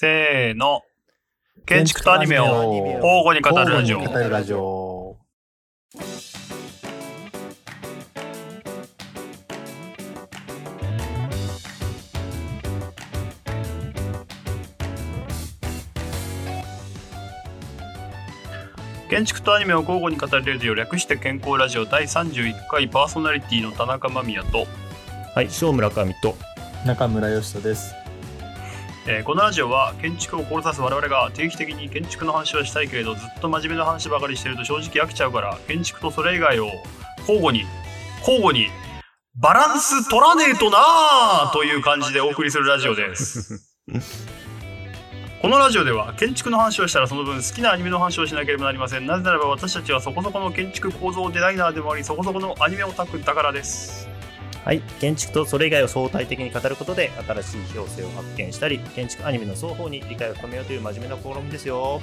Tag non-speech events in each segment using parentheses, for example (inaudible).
せーの。建築とアニメを交互に語るラジオ。交互に語るラジオ。建築とアニメを交互に語るレディオ略して健康ラジオ第31回パーソナリティの田中間宮と、はい、小村上と。中村義人です。えーこのラジオは建築を志す我々が定期的に建築の話をしたいけれどずっと真面目な話ばかりしてると正直飽きちゃうから建築とそれ以外を交互に交互にバランス取らねえとなーという感じでお送りするラジオです。(laughs) このラジオでは建築の話をしたらその分好きなアニメの話をしなければなりません。なぜならば私たちはそこそこの建築構造デザイナーでもありそこそこのアニメオタクだからです。はい、建築とそれ以外を相対的に語ることで新しい表性を発見したり、建築アニメの双方に理解を深めようという真面目な試みですよ。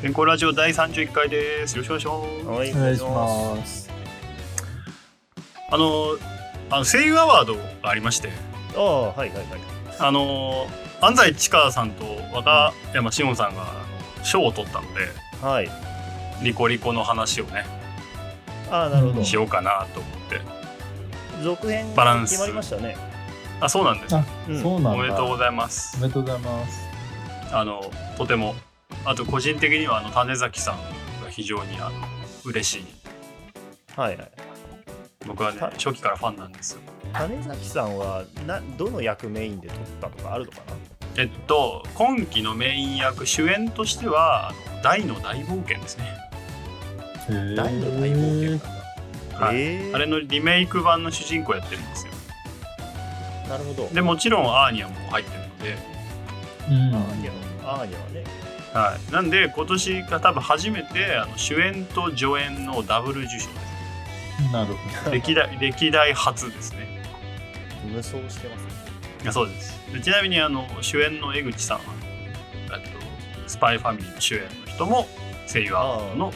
健康ラジオ第31回です。よろしくお願いします。はい、お願いします。あの、あの声優アワードがありまして、ああ、はいはいはい。あの、安西千佳さんと若山志音さんが賞を取ったので、はい。リコリコの話をね、ああ、なるほど。しようかなと思って。続編バランス決まりましたね。あ、そうなんです。あうんそうなんだ。おめでとうございますお。めでとうございます。あの、とても、あと個人的にはあの種崎さんが非常にあの嬉しい。はいはい。僕はねた、初期からファンなんですよ。種崎さんはなどの役メインで撮ったとかあるのかな？えっと、今期のメイン役、主演としては、大の大冒険ですね。大の大冒険。はいえーあれのリメイク版の主人公やってるんですよ。なるほど。でもちろんアーニャも入ってるので、うんアーニャは、アーニャはね。はい、なんで今年が多分初めてあの主演と助演のダブル受賞でなるほす。歴代歴代初ですね。無双してますね。いやそうですでちなみにあの主演の江口さんはスパイファミリーの主演の人も声優アワードの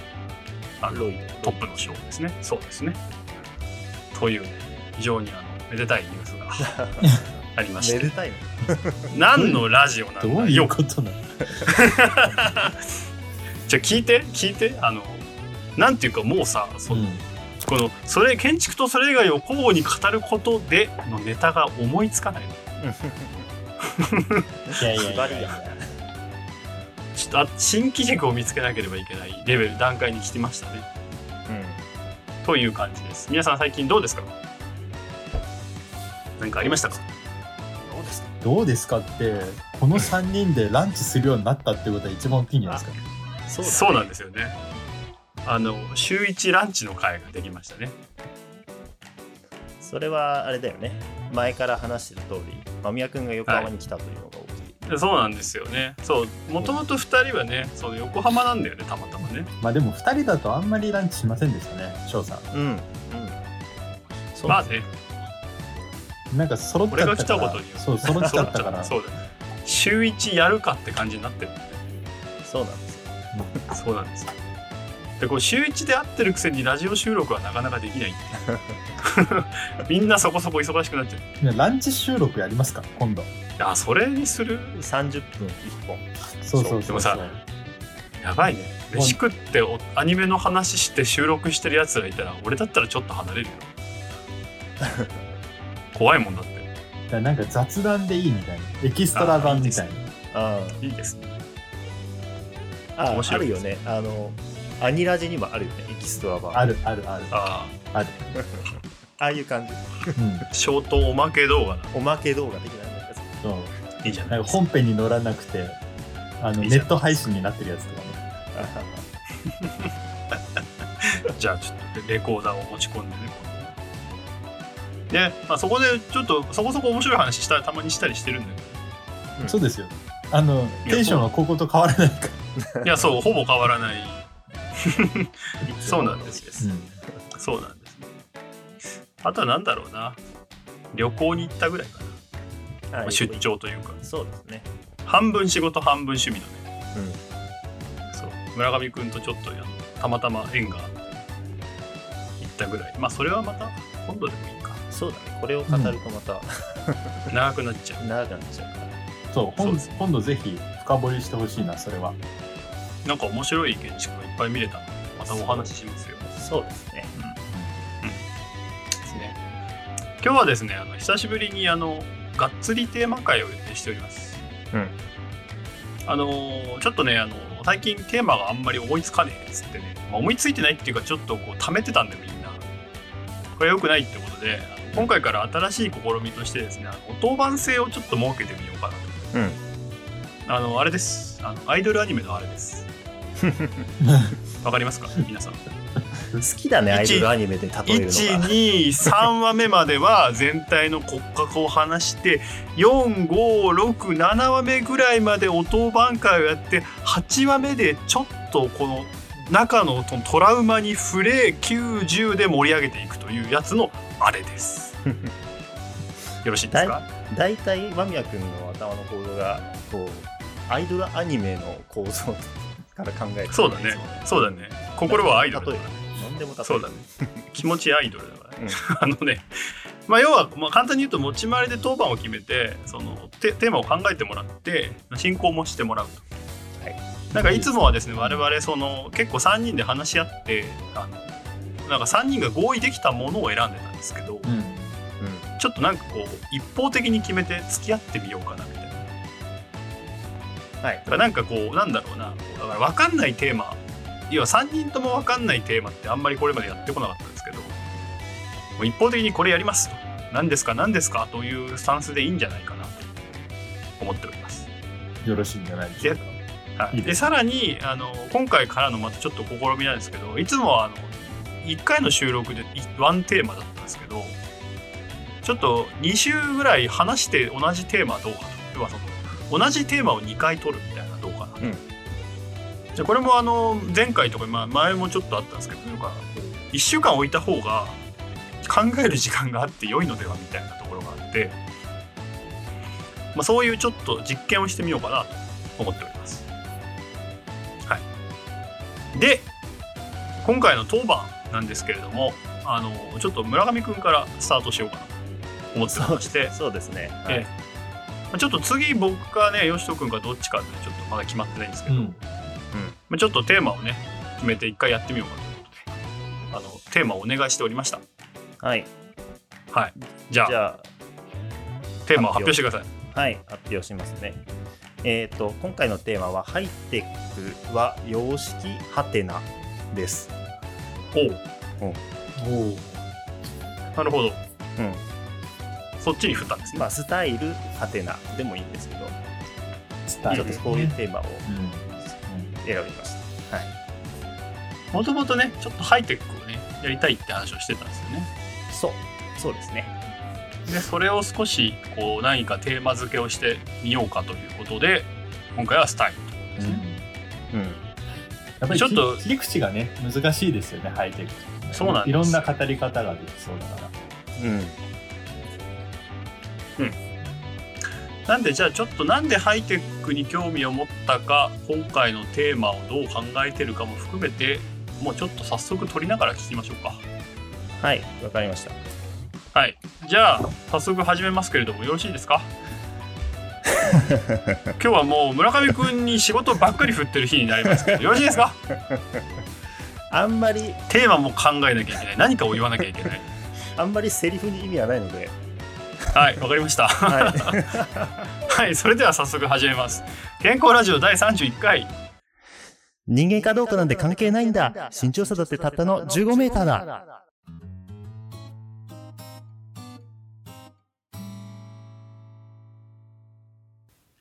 あのロイトップの賞ですね。そうですね。という非常にあのめでたいニュースが (laughs) ありましてめでたいの？(laughs) 何のラジオなんど。どだういうよことなの？(laughs) じゃあ聞いて聞いてあのなんていうかもうさその、うんこのそれ建築とそれ以外を交互に語ることでのネタが思いつかないのいやいやいやいやが。ちょっとあ新機軸を見つけなければいけないレベル段階に来てましたね。うん。という感じです。皆さん最近どうですか？何かありましたか？どうですか？どうですかって、この3人でランチするようになったってことは一番大きいんじゃないですか？そうだね。そうなんですよね。あの週1ランチの会ができましたね。それはあれだよね。前から話してる通り、間宮君が横浜に来たというのが大そうなんですよねそうもともと2人はねその横浜なんだよねたまたまねまあでも2人だとあんまりランチしませんでしたね、翔さうん。うん。そうまあねん。なんか揃っちゃったから。俺が来たことによってそう、揃っちゃったから。(laughs) そうだね週1やるかって感じになってるんでそうなんですよ。そうなんですよでこう週1で会ってるくせにラジオ収録はなかなかできない (laughs) みんなそこそこ忙しくなっちゃうねランチ収録やりますか今度。いやそれにする？30分1本。そうそうそうでもさやばいね飯食っておアニメの話して収録してるやつらいたら俺だったらちょっと離れるよ (laughs) 怖いもんだってだなんか雑談でいいみたいな。エキストラ版みたいな。あいいですねあ。あ面白いあるよね。あの、アニラジにもあるよね、エキストラ版。あるあるあるあある。(laughs) ああいう感じ。うん。あショートおまけ動画だおまけ動画的なう。いいじゃなない。んかですか本編に乗らなくて、あのいいじゃん。ネット配信になってるやつとかね。(laughs) じゃあちょっとレコーダーを持ち込んでね。で、まあ、そこでちょっとそこそこ面白い話したたまにしたりしてるんだけうん。そうですよ。あの、いやテンションはここと変わらないから。どいやそうほぼ変わらない。(laughs) そうなんです。ようん。そうなんです。ねあとはなんだろうな。旅行に行ったぐらいかな、あまあ出。張というかそうですね。半分仕事半分趣味のねうん。そう村上くんとちょっとあのたまたま縁があって行ったぐらいまあそれはまた今度でもいいかそうだね。これを語るとまた長くなっちゃう長くなっちゃうから。そう、ほんそうです今度ぜひ深掘りしてほしいな、それは。なんか面白い建築がいっぱい見れたんで、またお話ししますよ。そうですね。ですね。今日はですね、あの久しぶりにあのがっつりテーマ会を予定しております。うん。あのーちょっとね、あの最近テーマがあんまり思いつかねえっつってね、まあ、思いついてないっていうかちょっとこう溜めてたんでみんな。これ良くないってことで、今回から新しい試みとしてですね、あの当番制をちょっと設けてみようかなと。うん。あのあれです。あのアイドルアニメのあれです。(laughs) わかりますか？皆さん。好きだね、アイドルアニメで例えるのが。123話目までは全体の骨格を話して4567話目ぐらいまで音番会をやって8話目でちょっとこの中のトトラウマに触れ90で盛り上げていくというやつのあれです。(laughs) よろしいですか？大体間宮君の頭の構造がこうアイドルアニメの構造から考えてそうだね。そうだね。心はアイドルだね何でもそうだね。(laughs) 気持ちアイドルだからね。うん。(laughs) あのね、まあ、要は、まあ、簡単に言うと持ち回りで当番を決めてそのテテーマを考えてもらって進行もしてもらうと。はい。なんかいつもはですね我々その結構3人で話し合ってあのなんか3人が合意できたものを選んでたんですけどうん。ちょっとなんかこう一方的に決めて付き合ってみようかなみたいな。はい。だからなんかこうなんだろうな。だから分かんないテーマ要は3人とも分かんないテーマってあんまりこれまでやってこなかったんですけどもう一方的にこれやりますと。何ですか何ですかというスタンスでいいんじゃないかなと思っております。よろしいんじゃないでしょうか。はい。でさらにあの今回からのまたちょっと試みなんですけどいつもはあの1回の収録でワンテーマだったんですけどちょっと2週ぐらい話して同じテーマはどうかと。要はその同じテーマを2回取るみたいなどうかな、うんじゃあこれもあの前回とか、まあ、前もちょっとあったんですけどなんか1週間置いた方が考える時間があって良いのではみたいなところがあって、まあ、そういうちょっと実験をしてみようかなと思っております。はい、で今回の当番なんですけれどもあのちょっと村上くんからスタートしようかなと思ってまして、(laughs) そうですね。はえいまあちょっと次僕かねよしとくんかどっちかってちょっとまだ決まってないんですけど、うん。まあちょっとテーマをね決めて一回やってみようかということであのテーマをお願いしておりました。はい。はい、じゃあじゃテーマを発表してください。あ、はい、発表しますね。えっ、と、今回のテーマは、ハイテクは様式ハテナです。おうおお。なるほどうん。そっちに振ったんですね。まあ、スタイルハテナでもいいんですけど、スタイル、ね。ちょっとこういうテーマをうん。選びました。はい。もともとねちょっとハイテクをねやりたいって話をしてたんですよね。そう、そうですね。でそれを少しこう何かテーマ付けをしてみようかということで今回はスタイルということですね。うん。やっぱりちょっと切切り口がね、難しいですよね、ハイテク。そうなんですいろんな語り方ができそうだから。うん。なんでじゃあちょっとなんでハイテクに興味を持ったか今回のテーマをどう考えてるかも含めてもうちょっと早速取りながら聞きましょうか。はい、わかりました。はい。じゃあ早速始めますけれどもよろしいですか？(laughs) 今日はもう村上くんに仕事ばっかり振ってる日になりますけどよろしいですか？(laughs) あんまり、テーマも考えなきゃいけない何かを言わなきゃいけない (laughs) あんまりセリフに意味はないので、はいわかりました。はい。はいそれでは早速始めます。健康ラジオ第31回。人間かどうかなんて関係ないんだ。身長差だってたったの15メーターだ。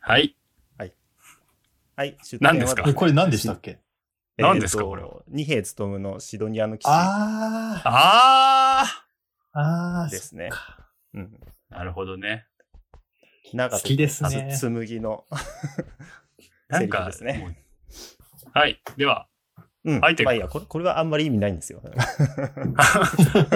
はい。はい、出何ですか？え、これ何でしたっけ？何ですかこれは？二兵務のシドニアの騎士あああ、ああ、ですね。うん。ーなるほどね長好きですねつ紬の。(laughs) なんかセリフですねはいではうん。ハイテクまあいいや、これこれはあんまり意味ないんですよ。(laughs)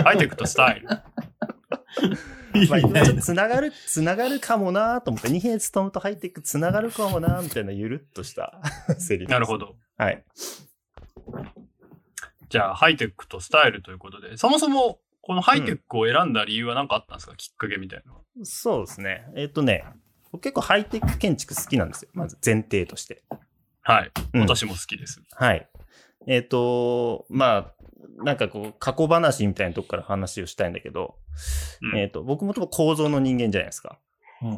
ハイテクとスタイルまあ、ちょっとつながる、つながるかもなと思って、二兵務とハイテクつながるかもなみたいなゆるっとした (laughs) セリフです。なるほ。どはい。じゃあハイテクとスタイルということでそもそもこのハイテクを選んだ理由は何かあったんですか、きっかけみたいなそうですね。えっ、とね、僕結構ハイテク建築好きなんですよ。まず前提として。はい。うん私も好きです。はい。えっ、と、まあ、なんかこう、過去話みたいなとこから話をしたいんだけど、うんえっ、と、僕もともと構造の人間じゃないですか。うん。うん。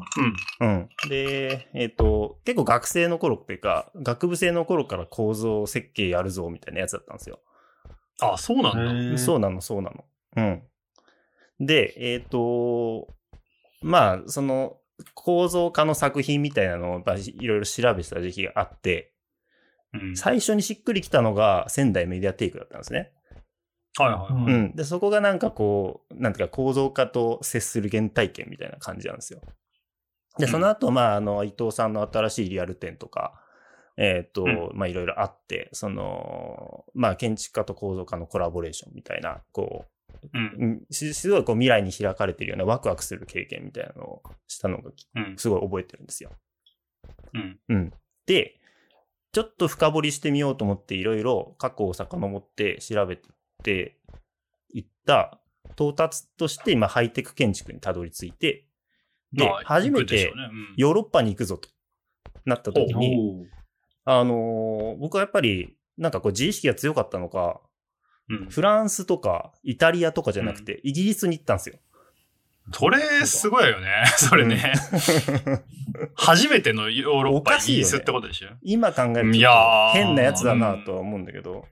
うん。で、えっ、と、結構学生の頃っていうか、学部生の頃から構造設計やるぞみたいなやつだったんですよ。あ、そうなんだ。そうなの、そうなの。うん。で、えっ、と、まあ、その、構造化の作品みたいなのをまあいろいろ調べてた時期があって、うん。最初にしっくりきたのが仙台メディアテイクだったんですね。はいはいはい。うんうん。で、そこがなんかこう、なんていうか構造化と接する原体験みたいな感じなんですよ。で、その後、まあ、あの、伊藤さんの新しいリアル展とか、えっ、と、うんまあ、いろいろあって、その、まあ、建築家と構造家のコラボレーションみたいな、こうん。すごいこう未来に開かれてるようなワクワクする経験みたいなのをしたのが、うん。すごい覚えてるんですよ。うん。うん。で、ちょっと深掘りしてみようと思っていろいろ過去を遡って調べていった到達として今ハイテク建築にたどり着いて、でまあ、初めてヨーロッパに行くぞとなった時に、おあのー僕はやっぱりなんかこう自意識が強かったのか、うん。フランスとかイタリアとかじゃなくてイギリスに行ったんですよ。それ、すごいよね。(laughs) それね。初めてのヨーロッパ、おかしいよねイギリスってことでしょ？今考えると変なやつだなとは思うんだけど、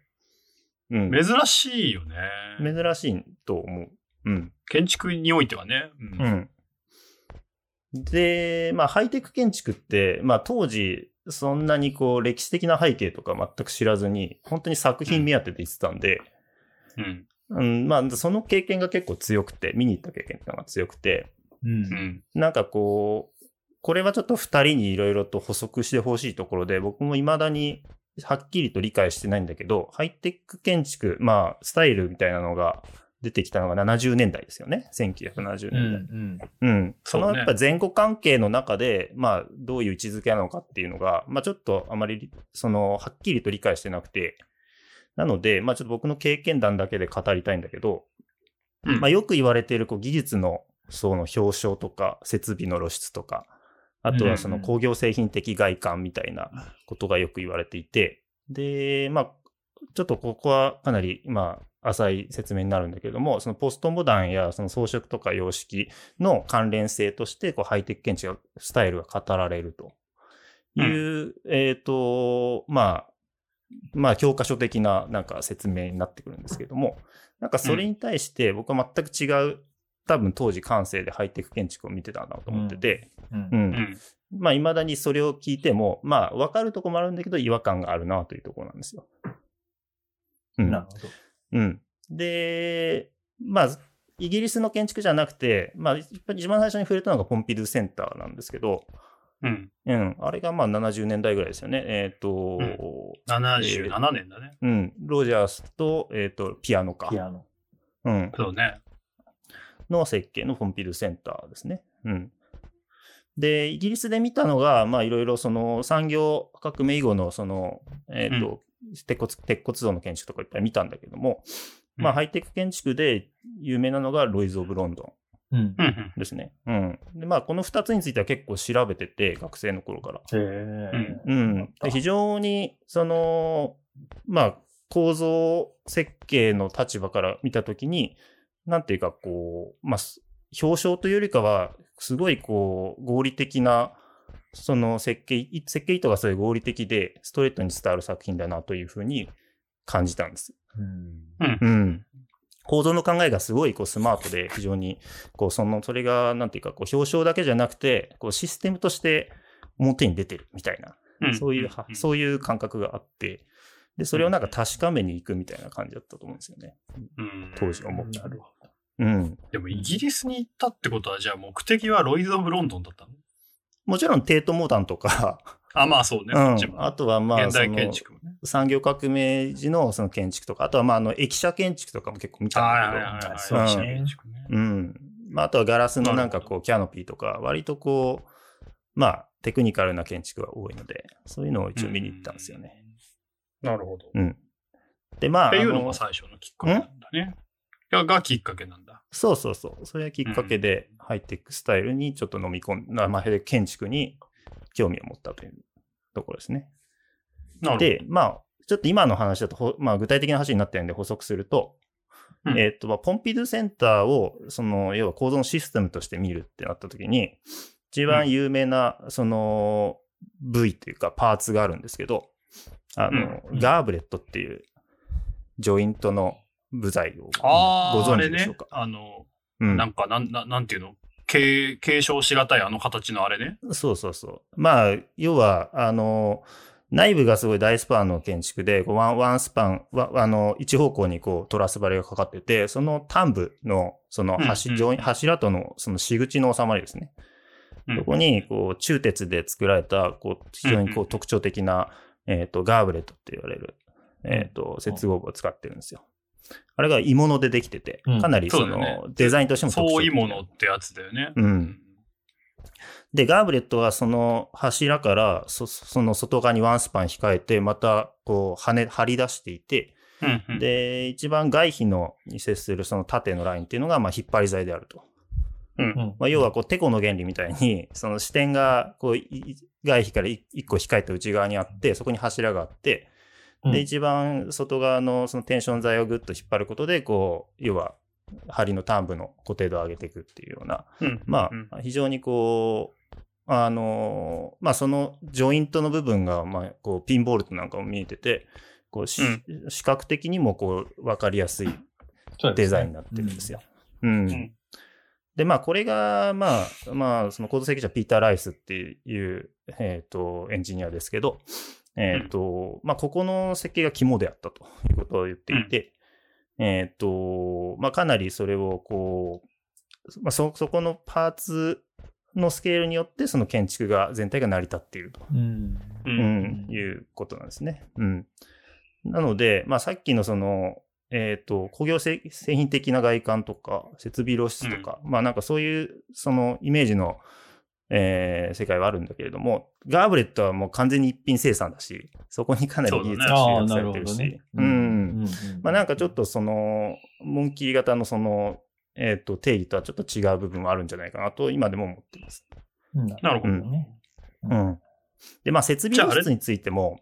うん、珍しいよね。珍しいと思う。うん。建築においてはね。う。うんん。で、まあ、ハイテク建築って、まあ、当時、そんなにこう、歴史的な背景とか全く知らずに、本当に作品目当てで行ってたんで、うん。うん、まあ、その経験が結構強くて、見に行った経験が強くて、うんう。ん。なんかこう、これはちょっと二人にいろいろと補足してほしいところで、僕も未だにはっきりと理解してないんだけど、ハイテク建築、まあ、スタイルみたいなのが出てきたのが70年代ですよね。1970う年代。ん。うん。そそうねのやっぱ前後関係の中で、まあ、どういう位置づけなのかっていうのが、まあちょっとあまり、その、はっきりと理解してなくて、なので、まあちょっと僕の経験談だけで語りたいんだけど、うん。まあよく言われているこう技術のその表彰とか、設備の露出とか、あとはその工業製品的外観みたいなことがよく言われていて、で、まあ、ちょっとここはかなり、まあ、浅い説明になるんだけども、そのポストモダンやその装飾とか様式の関連性として、こう、ハイテク建築スタイルが語られるという、えっ、と、まあ、まあ、教科書的ななんか説明になってくるんですけども、なんかそれに対して僕は全く違う、多分当時感性でハイテク建築を見てたなと思ってて、うんうん。うん。まあ、未だにそれを聞いても、まあ、わかるとこもあるんだけど、違和感があるなというところなんですよ。うん。なるほど。うん。で、まあ、イギリスの建築じゃなくて、まあ、一番最初に触れたのがポンピドゥセンターなんですけど、うん。うん。あれがまあ70年代ぐらいですよね。えっ、と、うん77年だね。うん。ロジャースと、えっ、と、ピアノか。ピアノ。うん。そうね。の設計のポンピドゥセンターですね。うん。で、イギリスで見たのが、まあ、いろいろその産業革命以後の、その、えっ、と、鉄骨、鉄骨造の建築とかいっぱい見たんだけども、まあ、うんハイテク建築で有名なのがロイズ・オブ・ロンドうんですね。うん。で、まあ、この二つについては結構調べてて、学生の頃から。へえ。うん。で非常に、その、まあ、構造設計の立場から見たときに、なんていうか、こう、まあ、す表彰というよりかは、すごいこう、合理的な、その設計、い設計意図がすごい合理的で、ストレートに伝わる作品だなというふうに感じたんです。うん。うん。構造の考えがすごいこうスマートで、非常に、こう、その、それが、なんていうか、こう、表彰だけじゃなくて、こう、システムとして表に出てるみたいな、うん。そういうそういう感覚があって、で、それをなんか確かめに行くみたいな感じだったと思うんですよね。うん。当時思ったなるほうん。でもイギリスに行ったってことは、じゃあ目的はロイズ・オブ・ロンドンだったの？もちろん、テートモダンとか、あ、まあそうね。うん。あとは、まあ、現代その建築もね。産業革命時のその建築とか、あとは、まあ、あの、駅舎建築とかも結構見たんだけど、はいはいはいはい。そうですね建築ね。うん。まあ、あとはガラスのなんかこう、キャノピーとか、割とこう、まあ、テクニカルな建築が多いので、そういうのを一応見に行ったんですよね。なるほど。っうん。で、まあ、ていうあののが最初のきっかけなんだね。ががきっかけなんだ。そうそうそう。それがきっかけで、ハイテクスタイルにちょっと飲み込んだ、まあ、建築に興味を持ったというところですね。で、まあ、ちょっと今の話だとほ、まあ、具体的な話になってるんで補足すると、うん。えっ、と、まあ、ポンピドゥセンターを、その、要は構造のシステムとして見るってなった時に、一番有名な、その、部位というか、パーツがあるんですけど、あの、うん。ガーブレットっていう、ジョイントの部材をご存知でしょうか？。あの、うん。なんか、なん、なんなんていうの？継継承しがたいあの形のあれね。そうそうそう。まあ、要は、あの、内部がすごい大スパンの建築で、ワンワンスパン、わあの、一方向にこうトラス張りがかかってて、その端部の、そのうん柱、うん上に柱とのその仕口の収まりですね。うんそこに、こう、鋳鉄で作られた、こう、非常にこうんう特徴的な、えっ、と、ガーブレットって言われる、えっ、と、接合部を使ってるんですよ。あれが鋳物でできててうん、かなりその、デザインとしても特徴そうい的なものってやつだよね。うん。で、ガーブレットはその柱からそその外側にワンスパン控えて、またこう、跳ね、張り出していて、うんうん。で、一番外皮のに接するその縦のラインっていうのが、まあ、引っ張り材であると。うんまあ、要はこう、テコの原理みたいに、(laughs) その視点が、こう、い外皮からい一個控えた内側にあって、そこに柱があって、うん。で、一番外側のそのテンション材をぐっと引っ張ることで、こう、要は、針の端部の固定度を上げていくっていうような、うんまうん。あ、非常にこう、あの、まあ、そのジョイントの部分が、まあ、こう、ピンボルトなんかも見えてて、こう、し視覚的にもこう、わかりやすいデザインになってるんですよ。うん。うん。で、まあ、これが、まあ、まあ、その構造設計者ピーター・ライスっていう、えっ、と、エンジニアですけど、えっ、と、まあ、ここの設計が肝であったということを言っていて、えっ、と、まあ、かなりそれを、こう、まあ、そ、そこのパーツのスケールによって、その建築が、全体が成り立っていると。うん。ううんん、いうことなんですね。うん。なので、まあ、さっきのその、えっ、と、工業製製品的な外観とか、設備露出とか、まあなんかそういう、そのイメージの、えー世界はあるんだけれども、ガーブレットはもう完全に一品生産だし、そこにかなり技術が集約されてるし。うん。まあなんかちょっとその、モンキー型のその、えっ、と、定義とはちょっと違う部分はあるんじゃないかなと、今でも思っています。うん、なるほどね。うん。で、まあ設備じゃああれ露出についても、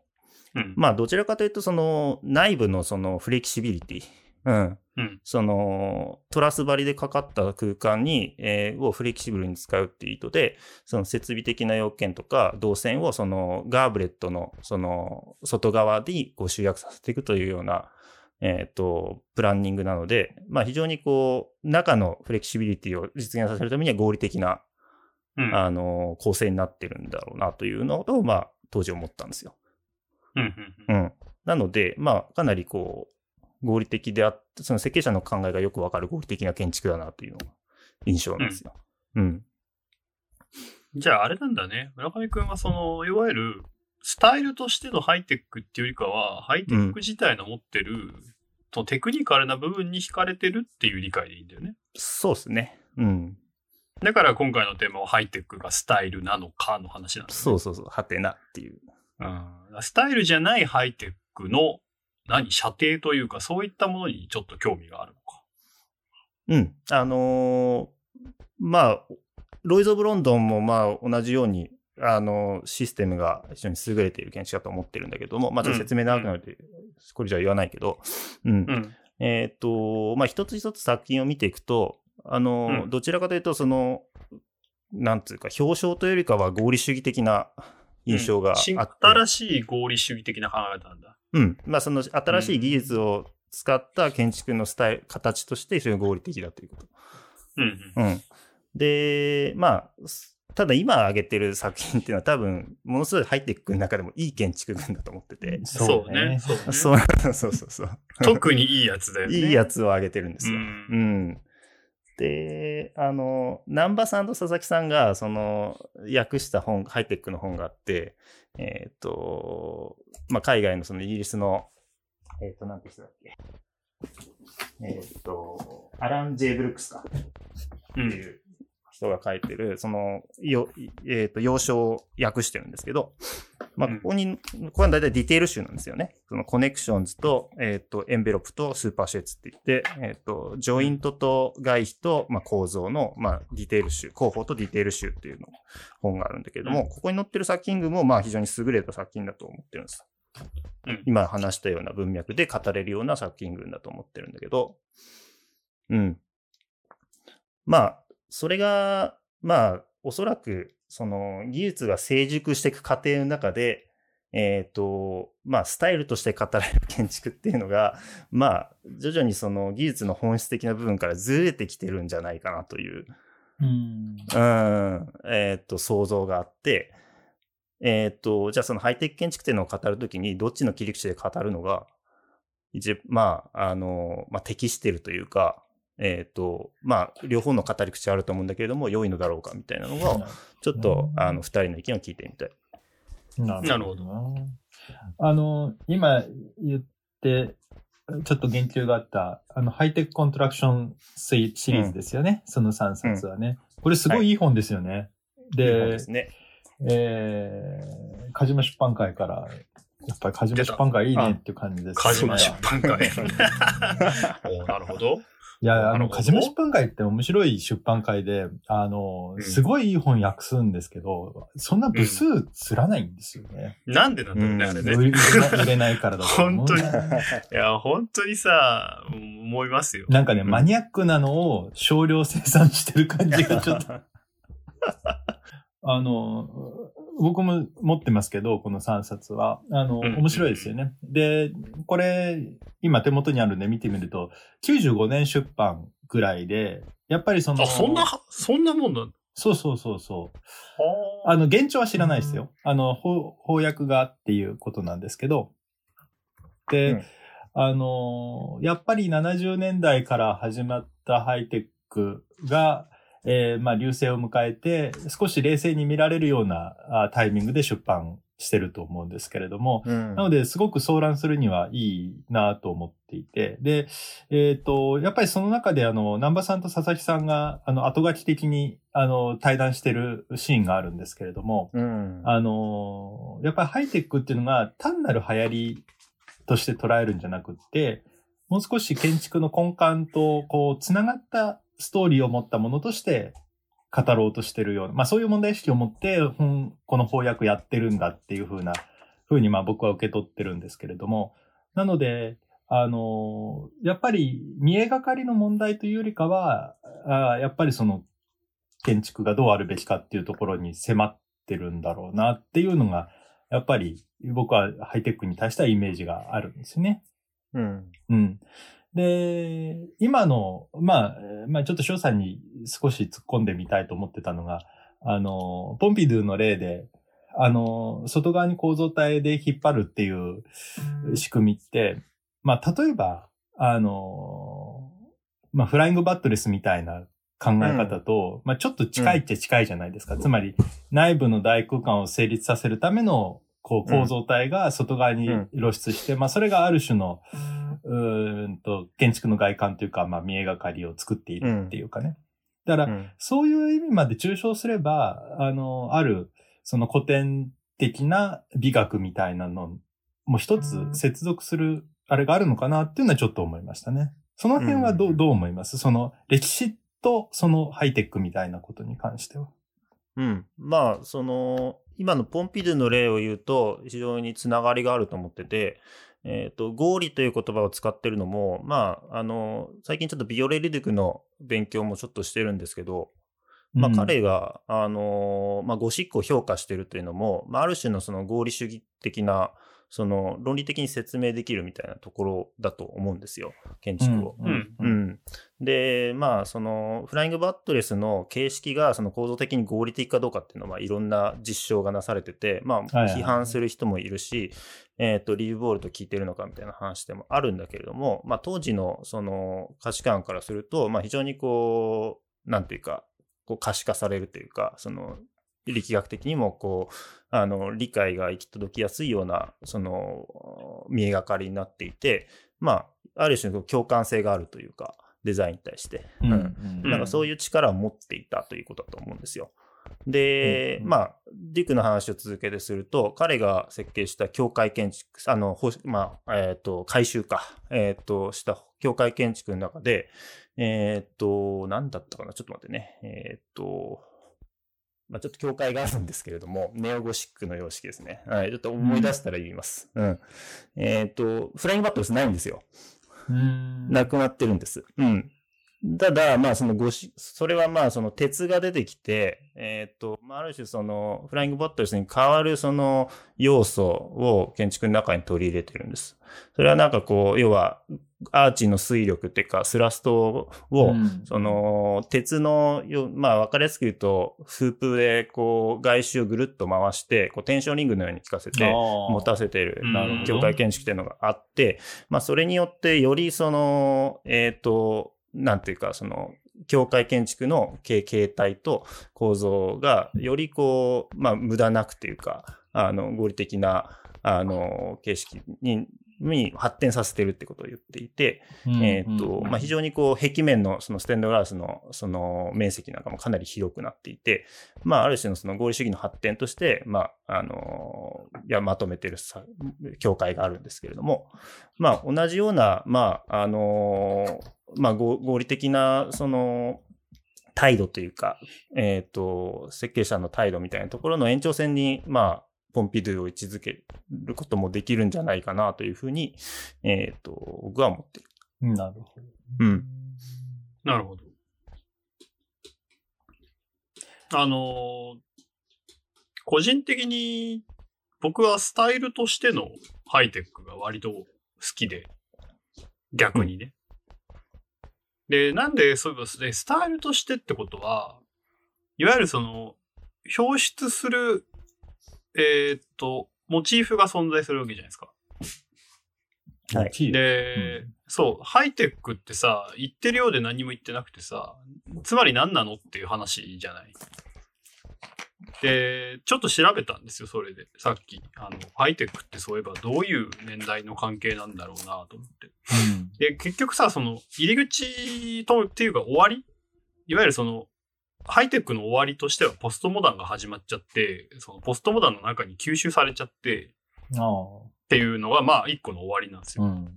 うんまあ、どちらかというと、その、内部のそのフレキシビリティ。うん。うんその、トラス張りでかかった空間に、えーをフレキシブルに使うっていう意図で、その設備的な要件とか、動線をその、ガーブレットの、その、外側にこう集約させていくというような、えっ、と、プランニングなので、まあ、非常にこう、中のフレキシビリティを実現させるためには合理的な、うんあの、構成になってるんだろうなというのを、まあ、当時思ったんですよ。うんうんうん。なので、まあ、かなりこう、合理的であって、その設計者の考えがよくわかる合理的な建築だなというのが印象なんですよ。うん。じゃああれなんだね。村上くんはその、いわゆる、スタイルとしてのハイテクっていうよりかは、ハイテク自体の持ってる、そのテクニカルな部分に惹かれてるっていう理解でいいんだよね。そうですね。うん。だから今回のテーマはハイテクがスタイルなのかの話なんだ、ね。そうそうそう。はてなっていう。うん。スタイルじゃないハイテクの、何、射程というか、そういったものにちょっと興味があるのか。うん。あのーまあ、ロイズ・オブ・ロンドンもまあ同じように、あのシステムが非常に優れている建築だと思ってるんだけども、まあちょっと説明長くなるので、これじゃ言わないけど、うん。うん。えっ、と、まあ、一つ一つ作品を見ていくと、あの、うんどちらかというと、その、なんつうか、表彰というよりかは合理主義的な印象があって、新新しい合理主義的な考え方なんだ。うん。まあ、その新しい技術を使った建築のスタイル、形として非常に合理的だということ。うんうん。うん。で、まあ、ただ今挙げてる作品っていうのは多分、ものすごいハイテックの中でもいい建築群だと思ってて。そうね。そうね。(laughs) そうそうそうそう。特にいいやつだよね。いいやつを挙げてるんですよ。ううんん。で、あの、南波さんと佐々木さんが、その、訳した本、ハイテックの本があって、えっ、と、まあ、海外のそのイギリスの、えっ、と、なんて人だっけ？えっ、と、アラン・ジェイ・ブルックスか。ってうん。いう人が書いてる、その、よえっ、と、要所を訳してるんですけど、まあ、ここに、これは大体ディテール集なんですよね。その Connections と、えっ、と、 Envelope と Supersheds って言って、えっ、と、ジョイントと外皮と、まあ、構造の、まあ、ディテール集、工法とディテール集っていうの本があるんだけれども、うんここに載ってる作品群も、まあ、非常に優れた作品だと思ってるんです。うん今話したような文脈で語れるような作品群だと思ってるんだけど、うん。まあ、それが、まあ、おそらく、その、技術が成熟していく過程の中で、えっ、と、まあ、スタイルとして語られる建築っていうのが、(laughs) まあ、徐々にその技術の本質的な部分からずれてきてるんじゃないかなという、うん。うん、えっ、と、想像があって、えっ、と、じゃあそのハイテク建築っていうのを語るときに、どっちの切り口で語るのが、一まあ、あの、まあ、適してるというか、えっ、と、まあ、両方の語り口あると思うんだけれども、良いのだろうかみたいなのが、ちょっと、うんあの、二人の意見を聞いてみたい。ななるほどど。あの、今言って、ちょっと言及があった、あの、ハイテクコントラクションシリーズですよね。その3冊はね。これすごいいい本ですよね。いい本でですね。えー、鹿島出版会から、やっぱり鹿島出版会いいねっていう感じです、鹿島出版会。お (laughs) なるほど。いや、あの、なるほど鹿島出版会って面白い出版会で、あの、うんすごいいい本訳すんですけど、そんな部数釣らないんですよね。なんでなんだろうね、うんあれ売れね。売れないからだと思う。本当にいや、本当にさ、思いますよ。なんかね、うんマニアックなのを少量生産してる感じがちょっと、(laughs) あの、僕も持ってますけど、この3冊は。あの、うん面白いですよね。で、これ、今手元にあるんで見てみると、95年出版ぐらいで、やっぱりその、あ、そんな、そんなもんなんだ。そうそうそうそう。ああの、現状は知らないですよ。あの、翻翻訳がっていうことなんですけど。で、うんあの、やっぱり70年代から始まったハイテクが、えーまあ、流星を迎えて、少し冷静に見られるようなあタイミングで出版してると思うんですけれども、うん。なので、すごく騒乱するにはいいなと思っていて、で、えっ、と、やっぱりその中で、あの、南波さんと佐々木さんが、あの、後書き的に、あの、対談してるシーンがあるんですけれども、うん。あの、やっぱりハイテクっていうのが単なる流行りとして捉えるんじゃなくって、もう少し建築の根幹と、こう、つながったストーリーを持ったものとして語ろうとしてるような、まあそういう問題意識を持って、うんこの翻訳やってるんだっていうふうな、ふうにまあ僕は受け取ってるんですけれども、なので、あの、やっぱり見えがかりの問題というよりかは、あやっぱりその建築がどうあるべきかっていうところに迫ってるんだろうなっていうのが、やっぱり僕はハイテクに対してはイメージがあるんですよね。うん。うん。で、今の、まあ、えーまあちょっと翔さんに少し突っ込んでみたいと思ってたのが、あの、ポンピドゥの例で、あの、外側に構造体で引っ張るっていう仕組みって、まあ例えば、あの、まあフライングバットレスみたいな考え方と、まあちょっと近いっちゃ近いじゃないですか。つまり内部の大空間を成立させるためのこう構造体が外側に露出して、まあそれがある種の、うーんと、建築の外観というか、まあ見えがかりを作っているっていうかね。だから、うんそういう意味まで抽象すれば、あの、ある、その古典的な美学みたいなのも一つ接続する、あれがあるのかなっていうのはちょっと思いましたね。その辺はどう、うんどう思います？その歴史とそのハイテクみたいなことに関しては。うん。まあ、その、今のポンピドゥの例を言うと、非常につながりがあると思ってて、えっ、と、合理という言葉を使ってるのも、まあ、あの、最近ちょっとビオレ・リデュクの勉強もちょっとしてるんですけど、まあ、うん。彼が、あの、まあ、ゴシックを評価してるというのも、まあ、ある種のその合理主義的な、その論理的に説明できるみたいなところだと思うんですよ、建築を。うんううんん。で、まあ、その、フライングバットレスの形式が、その構造的に合理的かどうかっていうのは、まあ、いろんな実証がなされてて、まあ、批判する人もいるし、えっ、と、リーブボールと聞いてるのかみたいな話でもあるんだけれども、まあ、当時の、その、価値観からすると、まあ、非常にこう、なんていうか、こう可視化されるというか、その、力学的にも、こう、あの、理解が行き届きやすいような、その、見えがかりになっていて、まあ、ある種の共感性があるというか、デザインに対して。うんうんなんかそういう力を持っていたということだと思うんですよ。で、うんうんまあ、ディックの話を続けてすると、彼が設計した教会建築、あの、ほまあ、えっ、と、改修か、えっ、と、した教会建築の中で、えっ、と、何だったかな？ちょっと待ってね。えっ、と、まあ、ちょっと教会があるんですけれども、ネオゴシックの様式ですね。はい、ちょっと思い出したら言います。うん。えっ、と、フライングバットルスないんですよ。うんなくなってるんです。うん。ただ、まあ、そのごし、それはまあ、その鉄が出てきて、えっ、と、まあ、ある種その、フライングボットレスに変わるその要素を建築の中に取り入れてるんです。それはなんかこう、要は、アーチの推力っていうか、スラストを、うん。その、鉄のよ、まあ、わかりやすく言うと、フープで、こう、外周をぐるっと回して、こう、テンションリングのように効かせて、持たせてるうんあの教会建築っていうのがあって、まあそれによってよりその、えっ、と、なんていうか、その、教会建築の形形態と構造がよりこう、まあ無駄なくっていうか、あの、合理的な、あの、形式に、に発展させてるってことを言っていて、えっ、と、まあ、非常にこう、壁面のそのステンドグラスのその面積なんかもかなり広くなっていて、まあ、ある種のその合理主義の発展として、まあ、あの、いや、まとめてるさ、教会があるんですけれども、まあ、同じような、まあ、あの、まあ、合合理的な、その、態度というか、えっ、と、設計者の態度みたいなところの延長線に、まあ、ポンピドゥを位置づけることもできるんじゃないかなというふうに、えっ、と、僕は思っている。うんなるほど。うん。なるほど。あのー個人的に僕はスタイルとしてのハイテクが割と好きで、逆にね。で、なんでそういえばでスタイルとしてってことは、いわゆるその、表出する、えーっと、モチーフが存在するわけじゃないですか。はいで、うんそう、ハイテクってさ、言ってるようで何も言ってなくてさ、つまり何なのっていう話じゃない。で、ちょっと調べたんですよ、それで。さっき。あの、ハイテクってそういえばどういう年代の関係なんだろうなと思って。うんで、結局さ、その、入り口と、っていうか終わり？いわゆるその、ハイテクの終わりとしてはポストモダンが始まっちゃって、そのポストモダンの中に吸収されちゃって、あっていうのが、まあ、一個の終わりなんですよ。あうん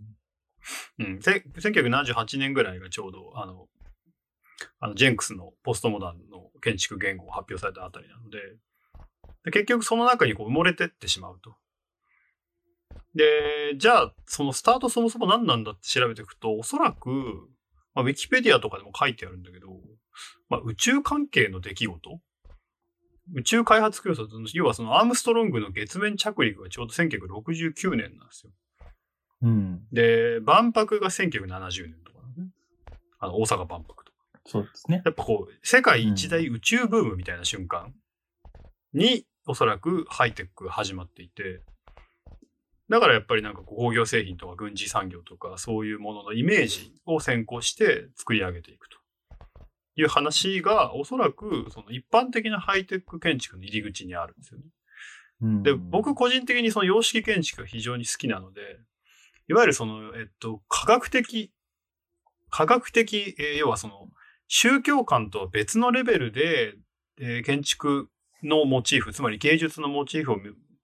うん。せ1978年ぐらいがちょうど、あの、あの、ジェンクスのポストモダンの建築言語が発表されたあたりなので、で結局その中にこう埋もれてってしまうと。で、じゃあ、そのスタートそもそも何なんだって調べていくと、おそらく、まあ、ウィキペディアとかでも書いてあるんだけど、まあ、宇宙関係の出来事？宇宙開発競争要はそのアームストロングの月面着陸がちょうど1969年なんですよ。うん。で、万博が1970年とかね。あの、大阪万博とか。そうですね。やっぱこう、世界一大宇宙ブームみたいな瞬間に、おそらくハイテクが始まっていて、だからやっぱりなんか工業製品とか軍事産業とかそういうもののイメージを先行して作り上げていくという話がおそらくその一般的なハイテク建築の入り口にあるんですよね。うんで、僕、個人的にその様式建築が非常に好きなので、いわゆるその、えっと、科学的、科学的、えー要はその、宗教観とは別のレベルで、えー建築のモチーフ、つまり芸術のモチーフを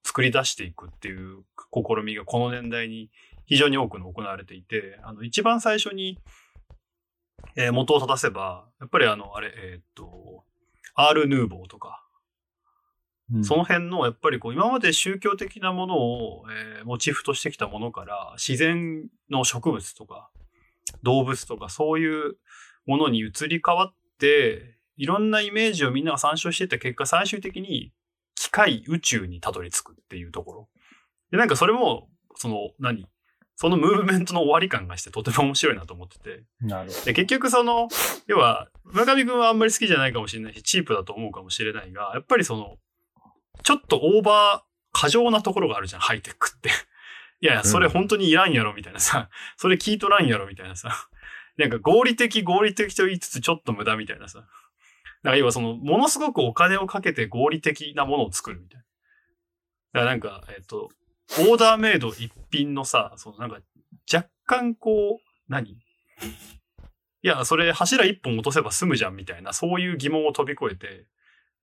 作り出していくっていう試みがこの年代に非常に多くの行われていて、あの、一番最初に、えー元を正せば、やっぱりあの、あれ、えーっと、アール・ヌーボーとか、うん。その辺の、やっぱりこう、今まで宗教的なものを、えーモチーフとしてきたものから、自然の植物とか、動物とか、そういうものに移り変わって、いろんなイメージをみんなが参照していった結果、最終的に機械宇宙にたどり着くっていうところ。で、なんかそれも、その、何？そのムーブメントの終わり感がしてとても面白いなと思ってて。なるほで、結局その、要は、村上くんはあんまり好きじゃないかもしれないし、チープだと思うかもしれないが、やっぱりその、ちょっとオーバー、過剰なところがあるじゃん、ハイテクって。(laughs) いやいや、それ本当にいらんやろ、みたいなさ、(laughs) それ聞いとらんやろ、みたいなさ。なんか合理的、合理的と言いつつちょっと無駄みたいなさ。だから要はその、ものすごくお金をかけて合理的なものを作るみたいな。だからなんか、えっと、オーダーメイド一品のさ、そのなんか、若干こう、何？いや、それ柱一本落とせば済むじゃんみたいな、そういう疑問を飛び越えて、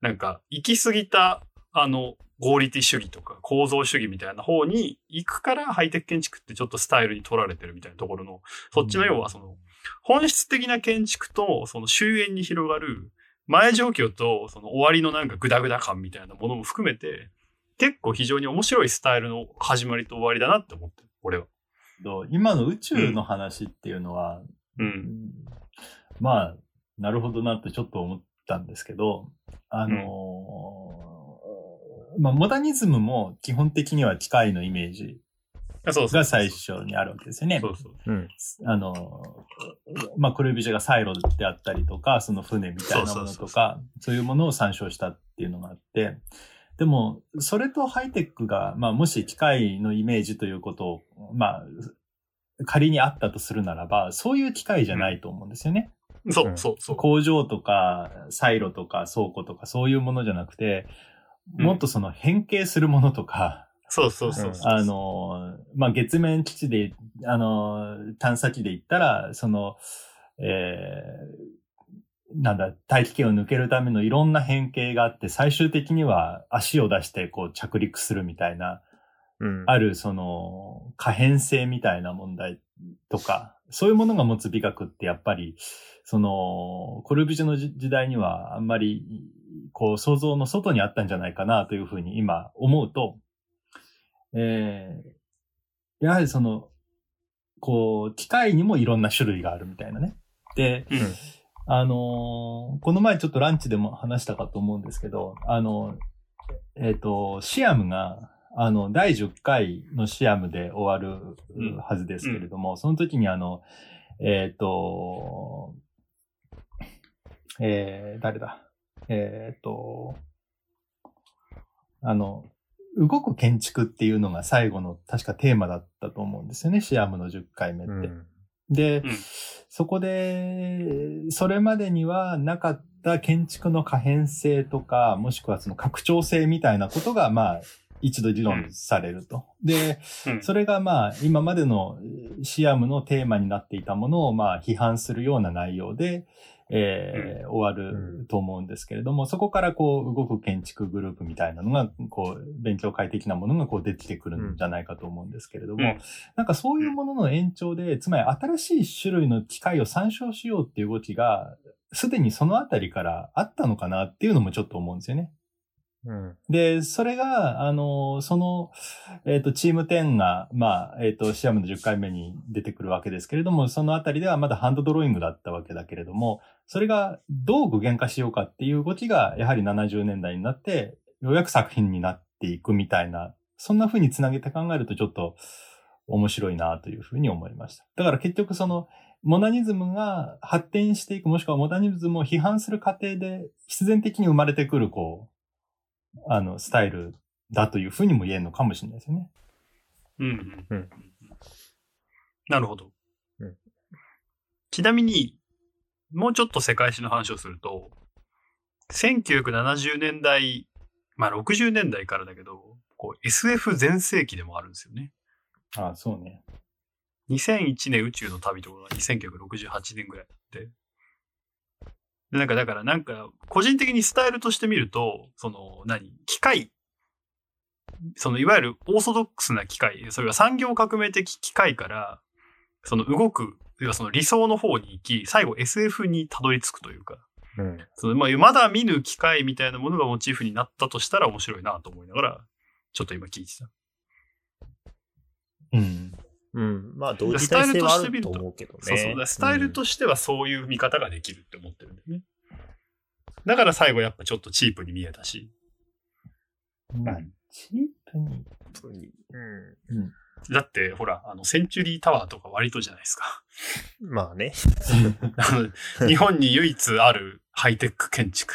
なんか、行き過ぎた、あの、合理的主義とか構造主義みたいな方に行くからハイテク建築ってちょっとスタイルに取られてるみたいなところの、そっちの要はその、本質的な建築とその終焉に広がる前状況とその終わりのなんかグダグダ感みたいなものも含めて、結構非常に面白いスタイルの始まりと終わりだなって思ってる、俺は。と今の宇宙の話っていうのは、うん。まあ、なるほどなってちょっと思ったんですけど、あのーまあ、モダニズムも基本的には機械のイメージが最初にあるわけですよね。そうそう。うん。あのーまあ、クルービジェがサイロであったりとか、その船みたいなものとか、そういうものを参照したっていうのがあって、でも、それとハイテックが、まあ、もし機械のイメージということを、まあ、仮にあったとするならば、そういう機械じゃないと思うんですよね。そううんそうそう。工場とか、サイロとか倉庫とかそういうものじゃなくて、もっとその変形するものとか、そうそうそうそう。あの、まあ、月面基地で、あの、探査機で行ったら、その、えー、なんだ、大気圏を抜けるためのいろんな変形があって、最終的には足を出してこう着陸するみたいな、うん。あるその可変性みたいな問題とか、そういうものが持つ美学ってやっぱり、その、コルビジェの時時代にはあんまり、こう想像の外にあったんじゃないかなというふうに今思うと、えー、やはりその、こう、機械にもいろんな種類があるみたいなね。で、うんあのーこの前ちょっとランチでも話したかと思うんですけど、あの、えっ、と、シアムが、あの、第10回のシアムで終わるうんはずですけれども、その時にあの、えっ、と、えー、誰だ？えっ、と、あの、動く建築っていうのが最後の確かテーマだったと思うんですよね、シアムの10回目って。うんで、うんそこで、それまでにはなかった建築の可変性とか、もしくはその拡張性みたいなことが、まあ、一度議論されると。で、うんそれがまあ、今までのシアムのテーマになっていたものを、まあ、批判するような内容で、えー終わると思うんですけれども、そこからこう、動く建築グループみたいなのが、こう、勉強会的なものがこう出てくるんじゃないかと思うんですけれども、うん。なんかそういうものの延長で、つまり新しい種類の機械を参照しようっていう動きが、すでにそのあたりからあったのかなっていうのもちょっと思うんですよね。で、それが、あの、その、えっ、と、チーム10が、まあ、えっ、と、シアムの10回目に出てくるわけですけれども、そのあたりではまだハンドドローイングだったわけだけれども、それがどう具現化しようかっていう動きが、やはり70年代になって、ようやく作品になっていくみたいな、そんな風につなげて考えるとちょっと面白いなというふうに思いました。だから結局その、モダニズムが発展していく、もしくはモダニズムを批判する過程で必然的に生まれてくる、こう、あの、スタイルだというふうにも言えるのかもしれないですよね。うんうんうんなるほど。うんちなみに、もうちょっと世界史の話をすると、1970年代、まあ60年代からだけど、こう SF 全盛期でもあるんですよね。ああ、そうね。2001年宇宙の旅とかが1968年ぐらいだって。で、なんかだからなんか、個人的にスタイルとして見ると、その、何？機械、そのいわゆるオーソドックスな機械、それは産業革命的機械から、その動く、要はその理想の方に行き、最後 SF にたどり着くというか、うん。そのまあ、まだ見ぬ機械みたいなものがモチーフになったとしたら面白いなと思いながら、ちょっと今聞いてた。うん。うん。まあ、同時代性はあると思うけどね。そうそう。スタイルとしてはそういう見方ができるって思ってるんだよね。だから最後やっぱちょっとチープに見えたし。まあ、チープに。うん。うん。だって、ほら、あの、センチュリータワーとか割とじゃないですか。まあね。(laughs) 日本に唯一あるハイテック建築。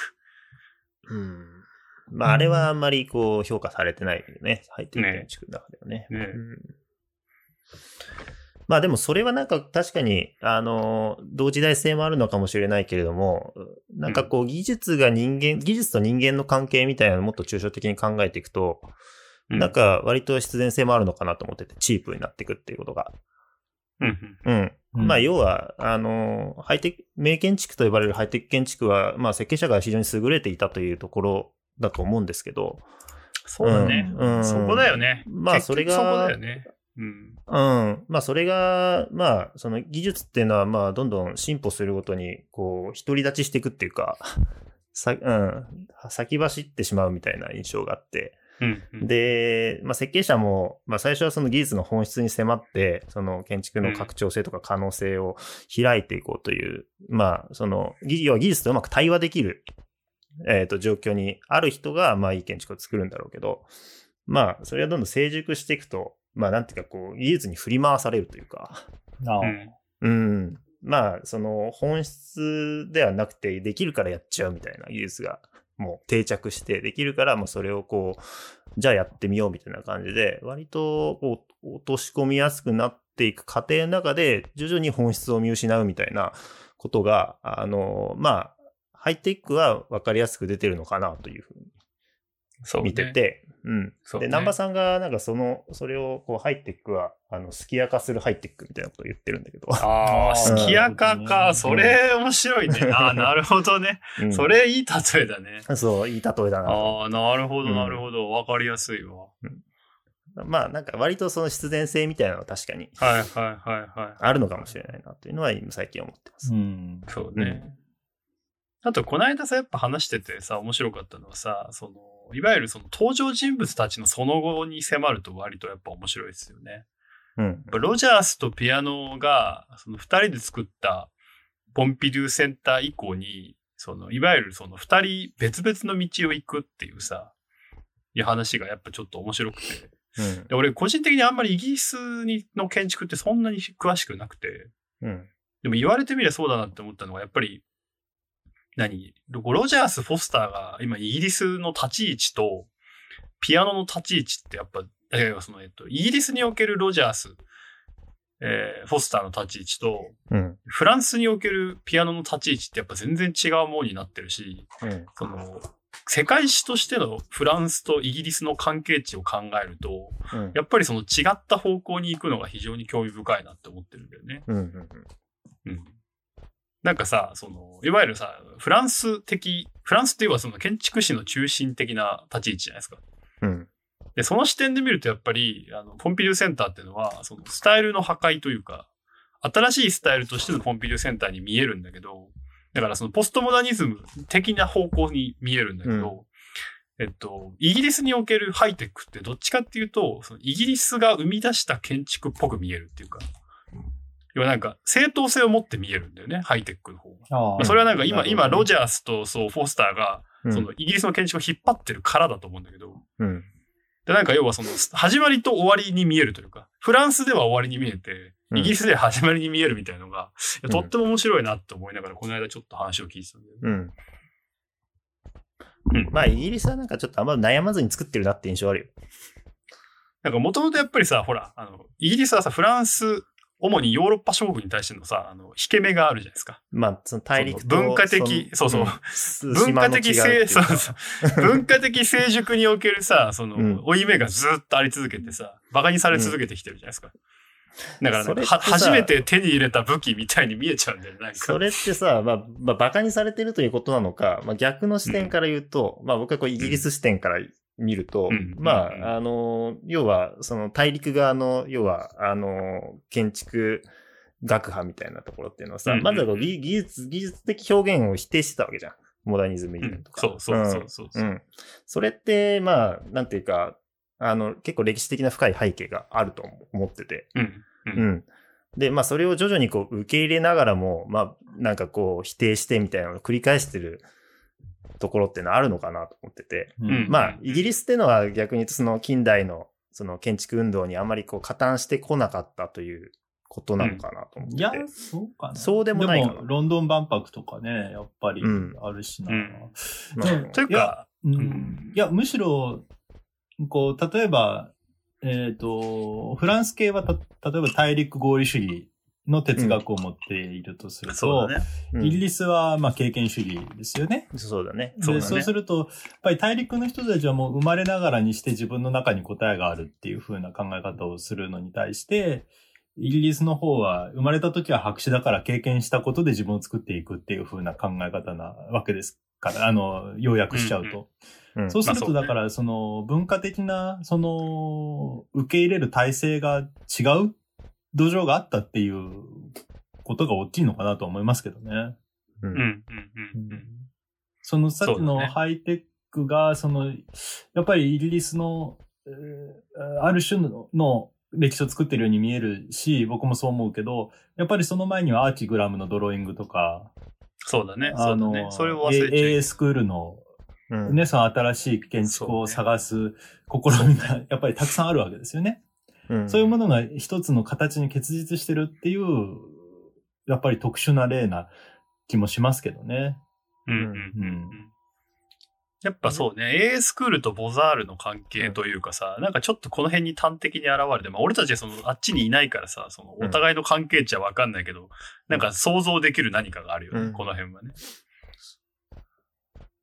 うん。まあ、あれはあんまりこう、評価されてないよね。入ってる建築の中ではね。ねうんまあでもそれはなんか確かに、あの、同時代性もあるのかもしれないけれども、なんかこう技術が人間、技術と人間の関係みたいなのをもっと抽象的に考えていくと、うんなんか割と必然性もあるのかなと思ってて、チープになっていくっていうことが。うんうん。うん。まあ、要は、あの、ハイテク、名建築と呼ばれるハイテク建築は、まあ、設計者が非常に優れていたというところだと思うんですけど、そうだね。うんそこだよね。まあそれがそこだよね。うん。うん。まあ、それが、まあ、その技術っていうのは、まあ、どんどん進歩するごとに、こう、独り立ちしていくっていうか、(laughs) さ、うん、先走ってしまうみたいな印象があって、うんうん。で、まあ、設計者も、まあ、最初はその技術の本質に迫って、その建築の拡張性とか可能性を開いていこうという、まあ、その、技要は技術とうまく対話できる、えっ、と、状況にある人が、まあ、いい建築を作るんだろうけど、まあ、それがどんどん成熟していくと、まあ、なんていうか、こう、技術に振り回されるというか、ああ。うん。うん。まあ、その、本質ではなくて、できるからやっちゃうみたいな技術が、もう定着して、できるから、もうそれをこう、じゃあやってみようみたいな感じで、割と、こう、落とし込みやすくなっていく過程の中で、徐々に本質を見失うみたいなことが、あの、まあ、ハイテクは分かりやすく出てるのかなというふうにそうね。見てて、うん。そうねで、南波さんが、なんかその、それを、こう、ハイテクは、あの、スキヤ化するハイテクみたいなことを言ってるんだけど。ああ、すきやかうか。んそれ面白いね。(laughs) ああ、なるほどね。うんそれいい例えだね。そう、いい例えだなと。ああ、なるほど、うんなるほど。わかりやすいわ。まあ、なんか割とその必然性みたいなのは確かにはいはいはいはい。あるのかもしれないなというのは今最近思ってます。うん。そうね。あと、この間さ、やっぱ話しててさ、面白かったのはさ、その、いわゆるその登場人物たちのその後に迫ると割とやっぱ面白いですよね。うん。ロジャースとピアノが、その二人で作ったポンピドゥセンター以降に、その、いわゆるその二人別々の道を行くっていうさ、いう話がやっぱちょっと面白くて。うん。で俺個人的にあんまりイギリスにの建築ってそんなに詳しくなくて、うん。でも言われてみればそうだなって思ったのは、やっぱり、何？ロジャース・フォスターが今イギリスの立ち位置と、ピアノの立ち位置ってやっぱ、えーその、えっと、イギリスにおけるロジャース、えーフォスターの立ち位置と、うん。フランスにおけるピアノの立ち位置ってやっぱ全然違うものになってるし、うん。その、世界史としてのフランスとイギリスの関係値を考えると、うん。やっぱりその違った方向に行くのが非常に興味深いなって思ってるんだよね。うん。うん。うん。なんかさ、その、いわゆるさ、フランス的、フランスっていうのはその建築史の中心的な立ち位置じゃないですか。うん。で、その視点で見るとやっぱり、あの、ポンピドゥセンターっていうのは、そのスタイルの破壊というか、新しいスタイルとしてのポンピドゥセンターに見えるんだけど、だからそのポストモダニズム的な方向に見えるんだけど、えっと、イギリスにおけるハイテクってどっちかっていうと、そのイギリスが生み出した建築っぽく見えるっていうか、要はなんか正当性を持って見えるんだよね、ハイテクの方が。まあそれはなんか今、今、ロジャースとそう、フォスターが、うん。そのイギリスの建築を引っ張ってるからだと思うんだけど、うん。で、なんか要はその、始まりと終わりに見えるというか、フランスでは終わりに見えて、うんイギリスでは始まりに見えるみたいなのが、うんとっても面白いなって思いながら、この間ちょっと話を聞いてたんだよね。うん。うんまあ、イギリスはなんかちょっとあんま悩まずに作ってるなって印象あるよ。なんかもともとやっぱりさ、ほら、あの、イギリスはさ、フランス、主にヨーロッパ諸国に対してのさ、あの、引け目があるじゃないですか。まあ、その大陸と文化的そうそううん文化的成、そうそう。文化的成熟におけるさ、その、うん負い目がずっとあり続けてさ、馬鹿にされ続けてきてるじゃないですか。だからなんかは、それってさ初めて手に入れた武器みたいに見えちゃうんだよね。それってさ、まあ、まあ、馬鹿にされてるということなのか、まあ、逆の視点から言うと、まあ、僕はこうイギリス視点から見ると、うんまうんあ、あの、要は、その大陸側の、要は、あの、建築学派みたいなところっていうのはさ、うんまずは技技術、技術的表現を否定してたわけじゃん。モダニズムイズムとか。そうそうそうそうそう。うん。それって、まあ、なんていうか、あの、結構歴史的な深い背景があると思ってて。うん。う。うんん。で、まあ、それを徐々にこう、受け入れながらも、まあ、なんかこう、否定してみたいなのを繰り返してるところっていうのはあるのかなと思ってて。うん。まあ、イギリスっていうのは逆に言うと、その近代の、その建築運動にあまりこう、加担してこなかったということなのかなと思ってて。いや、そうかな。そうでもないかな。でも、ロンドン万博とかね、やっぱりうん。あるしな。うん。まあう。んというか、うん。ん。いや、むしろ、こう、例えば、えっ、と、フランス系はた、例えば大陸合理主義の哲学を持っているとすると、そうだね。うんイギリスは、まあ、経験主義ですよね。そうだね。でそうだねそうすると、やっぱり大陸の人たちはもう生まれながらにして自分の中に答えがあるっていう風な考え方をするのに対して、イギリスの方は生まれた時は白紙だから経験したことで自分を作っていくっていう風な考え方なわけですから、あの、要約しちゃうと。うんそうすると、だから、その、文化的な、その、受け入れる体制が違う土壌があったっていうことが大きいのかなと思いますけどね。うんうん、うん、うんうん。そのさっきのハイテクが、その、やっぱりイギリスの、えーある種のの歴史を作ってるように見えるし、僕もそう思うけど、やっぱりその前にはアーチグラムのドローイングとか、そうだね。そあの、うだね。それを忘れちゃ AA スクールのうんね、その新しい建築を探す試みがやっぱりたくさんあるわけですよね。うんそういうものが一つの形に結実してるっていう、やっぱり特殊な例な気もしますけどね。うんうんうんうん。やっぱそうね、A スクールとボザールの関係というかさ、なんかちょっとこの辺に端的に現れて、まあ俺たちはそのあっちにいないからさ、そのお互いの関係値はわかんないけど、なんか想像できる何かがあるよね、うんこの辺はね。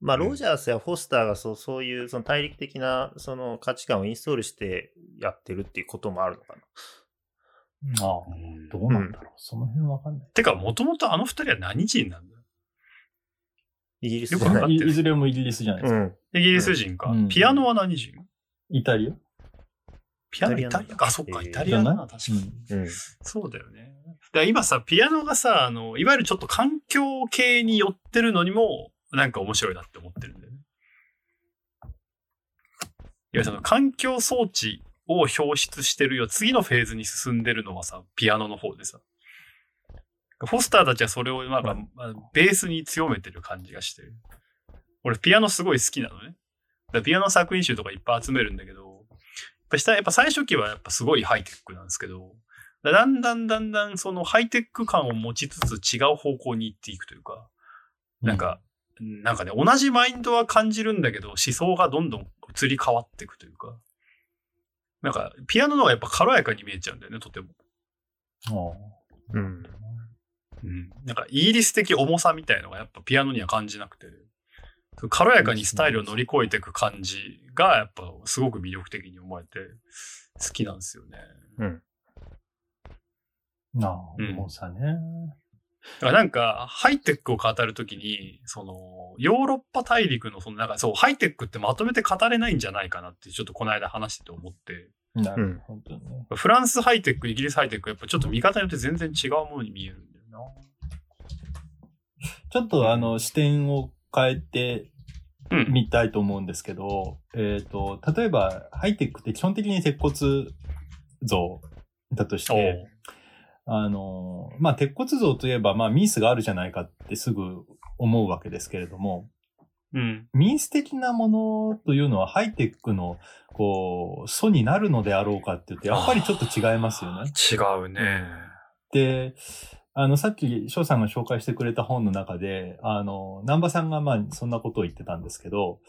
まあ、うんロジャースやフォスターがそうそういうその大陸的なその価値観をインストールしてやってるっていうこともあるのかな。ああ、どうなんだろう。その辺わかんない。てか、もともとあの二人は何人なんだ？イギリスよじゃない。くわかってるいいずれもイギリスじゃないですか。うん。イギリス人か。うんピアノは何人？イタリア？ピアノイイタリアか。あ、そっか、えーイタリアだな、確かに。うん。そうだよね。だ今さ、ピアノがさ、あの、いわゆるちょっと環境系に寄ってるのにも、なんか面白いなって思ってるんだよね。いや、その環境装置を表出してるよ。次のフェーズに進んでるのはさ、ピアノの方でさ。フォスターたちはそれをなんか、まあベースに強めてる感じがして。俺、ピアノすごい好きなのね。だピアノ作品集とかいっぱい集めるんだけど、やっぱ下やっぱ最初期はやっぱすごいハイテクなんですけど、だんだんだんだんそのハイテク感を持ちつつ違う方向に行っていくというか、なんか、なんかね、同じマインドは感じるんだけど、思想がどんどん移り変わっていくというか、なんか、ピアノの方がやっぱ軽やかに見えちゃうんだよね、とても。ああうん。うん。なんか、イギリス的重さみたいのがやっぱピアノには感じなくて、軽やかにスタイルを乗り越えていく感じが、やっぱすごく魅力的に思えて、好きなんですよね。うん。なあ、うん重さね。だからなんか、ハイテックを語るときに、その、ヨーロッパ大陸の、その、なんかそう、ハイテックってまとめて語れないんじゃないかなって、ちょっとこの間話してて思って、なるほどね。フランスハイテック、イギリスハイテック、やっぱちょっと見方によって全然違うものに見えるんだよな。(laughs) ちょっとあの、視点を変えてうん。みたいと思うんですけど、えっ、と、例えば、ハイテックって基本的に鉄骨像だとしおて、あの、まあ、鉄骨像といえば、まあ、ミースがあるじゃないかってすぐ思うわけですけれども、うん。ミース的なものというのはハイテックの、こう、素になるのであろうかって言って、やっぱりちょっと違いますよね。違うね。で、あの、さっき翔さんが紹介してくれた本の中で、あの、南波さんがまあ、そんなことを言ってたんですけど、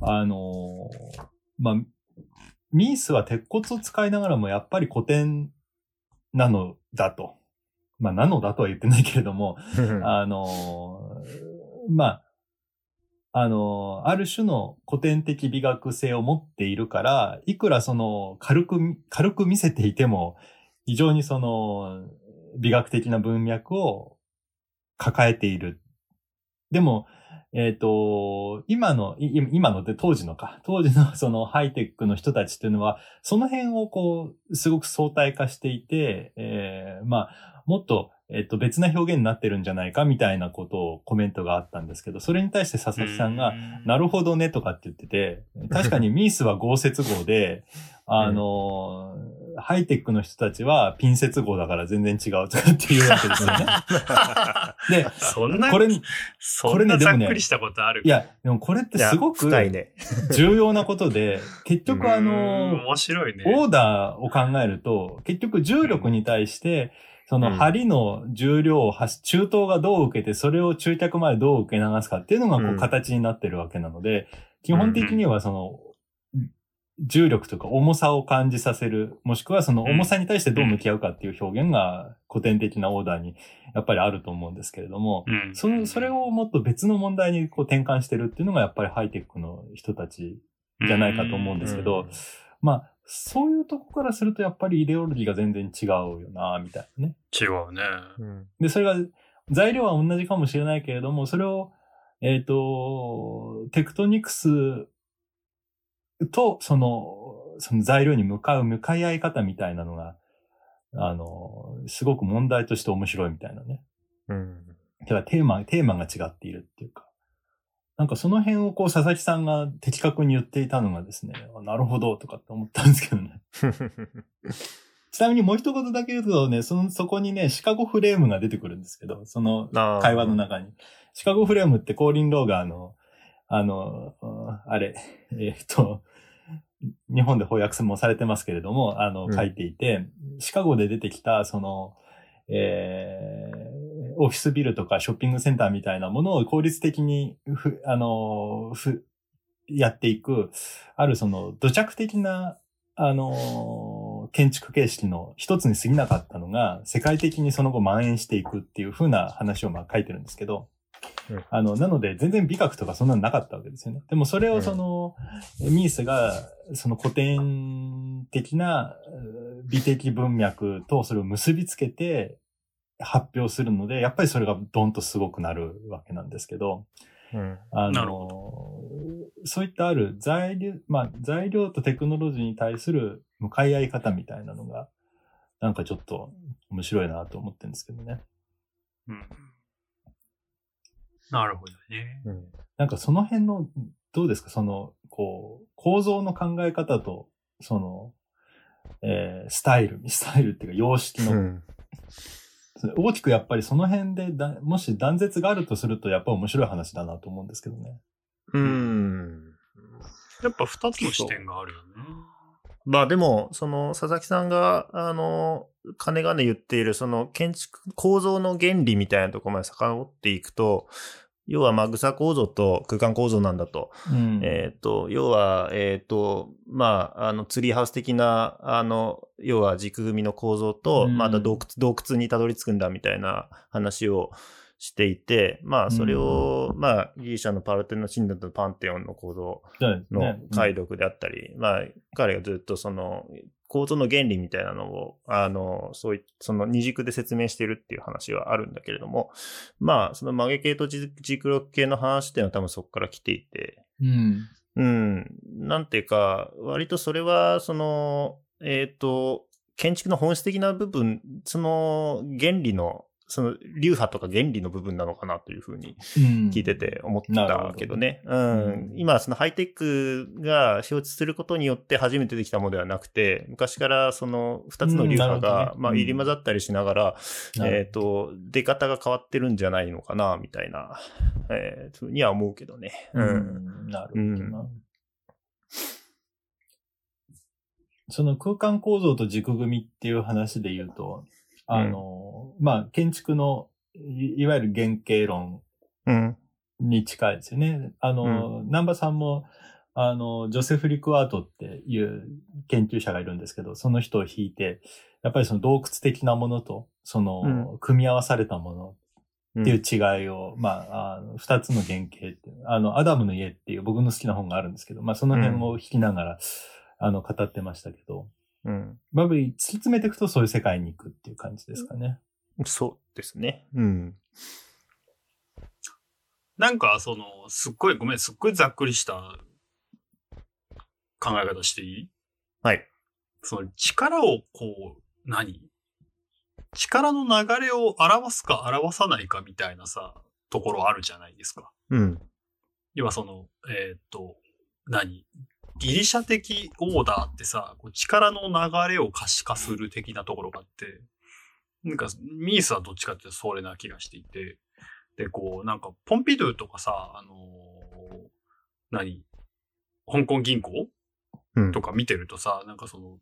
あの、まあ、ミースは鉄骨を使いながらもやっぱり古典なのだと。まあ、なのだとは言ってないけれども、あの、まあ、あの、ある種の古典的美学性を持っているから、いくらその軽く、軽く見せていても、非常にその美学的な文脈を抱えている。でも、えっ、と、今の、い今ので当時のか、当時の (laughs) そのハイテックの人たちっていうのは、その辺をこう、すごく相対化していて、えーまあ、もっと、えっと、別な表現になってるんじゃないかみたいなことをコメントがあったんですけど、それに対して佐々木さんが、なるほどねとかって言ってて、確かにミースは合接合で、(laughs) あの、ハイテックの人たちはピン接合だから全然違うとかっていうわけですよね。(laughs) で、そんな、これ、そんなざっくりしたことある？いや、でもこれってすごく。重要なことで、(laughs) 結局あうんの、面白いね。オーダーを考えると、結局重力に対して、そのうん針の重量を中等がどう受けて、それを中脚までどう受け流すかっていうのがこううん形になってるわけなので、基本的にはその、重力とか重さを感じさせる、もしくはその重さに対してどう向き合うかっていう表現が古典的なオーダーにやっぱりあると思うんですけれども、うんその、それをもっと別の問題にこう転換してるっていうのがやっぱりハイテクの人たちじゃないかと思うんですけど、まあ、そういうとこからするとやっぱりイデオロギーが全然違うよな、みたいなね。違うね。うん。で、それが、材料は同じかもしれないけれども、それを、えっ、と、テクトニクスと、その、その材料に向かう向かい合い方みたいなのが、あの、すごく問題として面白いみたいなね。うん。だからテーマ、テーマが違っているっていうか。なんかその辺をこう佐々木さんが的確に言っていたのがですね、あなるほどとかって思ったんですけどね。(laughs) ちなみにもう一言だけ言うとね、その、そこにね、シカゴフレームが出てくるんですけど、その会話の中に。シカゴフレームってコーリン・ローがあの、あの、あれ、(laughs) えーっと、日本で翻訳もされてますけれども、あの、うん。書いていて、シカゴで出てきた、その、えーオフィスビルとかショッピングセンターみたいなものを効率的にふ、あの、ふ、やっていく、あるその土着的な、あの、建築形式の一つに過ぎなかったのが、世界的にその後蔓延していくっていう風な話をまあ書いてるんですけど、うんあの、なので全然美学とかそんなのなかったわけですよね。でもそれをその、ミースが、その古典的なう美的文脈とそれを結びつけて発表するので、やっぱりそれがドンとすごくなるわけなんですけど、うん。あの、そういったある材料、まあ、材料とテクノロジーに対する向かい合い方みたいなのが、なんかちょっと面白いなと思ってるんですけどね。うん。なるほどね。うん。なんかその辺の、どうですか？その、こう、構造の考え方と、その、えースタイル、(laughs) スタイルっていうか様式の、うん。大きくやっぱりその辺でだ、もし断絶があるとすると、やっぱ面白い話だなと思うんですけどね。うん。やっぱ二つの視点があるよね。まあでも、その佐々木さんが、あの、金がね言っている、その建築構造の原理みたいなところまで遡っていくと、要はまあ、グサ構造と空間構造なんだと。うんえっ、と、要は、えっ、と、まあ、あの、ツリーハウス的な、あの、要は軸組みの構造と、うんまだ洞窟、洞窟にたどり着くんだみたいな話をしていて、まあ、それを、まあ、ギリシャのパルテノ神殿とパンテオンの構造のね。解読であったり、まあ、彼がずっとその、構造の原理みたいなのを、あの、そういその二軸で説明してるっていう話はあるんだけれども、まあ、その曲げ系と軸軸力系の話っていうのは多分そこから来ていて、うん。うん、なんていうか、割とそれは、その、えっ、と、建築の本質的な部分、その原理の、その流派とか原理の部分なのかなというふうにうん聞いてて思ったけどね。ううんん。今、そのハイテクが承知することによって初めてできたものではなくて、昔からその二つの流派がまあ、うん入り混ざったりしながら、えっと、出方が変わってるんじゃないのかな、みたいな、えー、ふうには思うけどね。ううん。ん。なるほどな。その空間構造と軸組みっていう話で言うと、あの、まあ、建築のいいわゆる原型論うん。に近いですよね。あの、南波さんも、あの、ジョセフ・リクワートっていう研究者がいるんですけど、その人を引いて、やっぱりその洞窟的なものと、その、組み合わされたものっていう違いを、まあ、あの二つの原型ってあの、アダムの家っていう僕の好きな本があるんですけど、まあ、その辺を引きながら、あの、語ってましたけど、うん。まあ、突き詰めていくとそういう世界に行くっていう感じですかね。そうですね。うん。なんか、その、すっごい、ごめん、すっごいざっくりした考え方していい？はい。その力をこう、何？力の流れを表すか表さないかみたいなさ、ところあるじゃないですか。うん。要はその、えーっと、何？ギリシャ的オーダーってさ、こう力の流れを可視化する的なところがあって、なんか、ミースはどっちかっていうとそれな気がしていて、で、こう、なんか、ポンピドゥとかさ、あのー何？香港銀行？うん。とか見てるとさ、なんかその、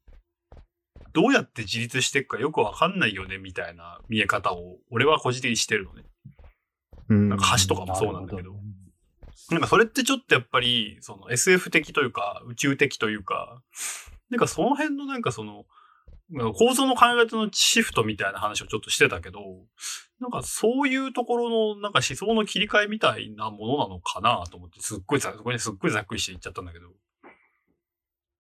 どうやって自立していくかよくわかんないよね、みたいな見え方を、俺は個人的にしてるのね。うん。なんか橋とかもそうなんだけど。ななんかそれってちょっとやっぱり、その SF 的というか、宇宙的というか、なんかその辺のなんかその、構造の考え方のシフトみたいな話をちょっとしてたけど、なんかそういうところのなんか思想の切り替えみたいなものなのかなと思って、すっごいざ、そこにすっごいざっくりして言っちゃったんだけど。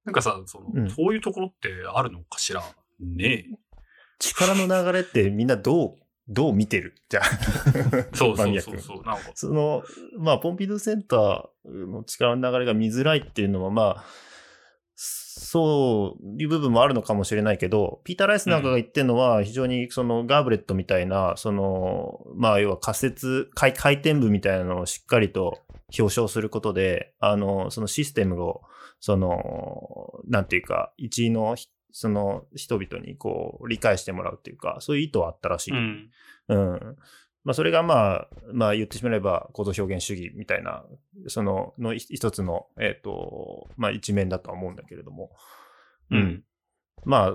なんかさ、その、うんそういうところってあるのかしら？ねえ。力の流れってみんなどう、どう見てる？じゃあ。そうそうそうそう。なんか、その、まあ、ポンピドゥセンターの力の流れが見づらいっていうのは、まあ、そういう部分もあるのかもしれないけど、ピーター・ライスなんかが言ってるのは、非常にそのガーブレットみたいな、その、まあ、要は仮説、回回転部みたいなのをしっかりと表彰することで、あの、そのシステムを、その、なんていうか、一位のひ、その人々にこう、理解してもらうっていうか、そういう意図はあったらしい。うん。うん。まあ、それがまあ、まあ言ってしまえば、構造表現主義みたいな、その、の一一つの、えっ、と、まあ一面だとは思うんだけれども。うん。まあ、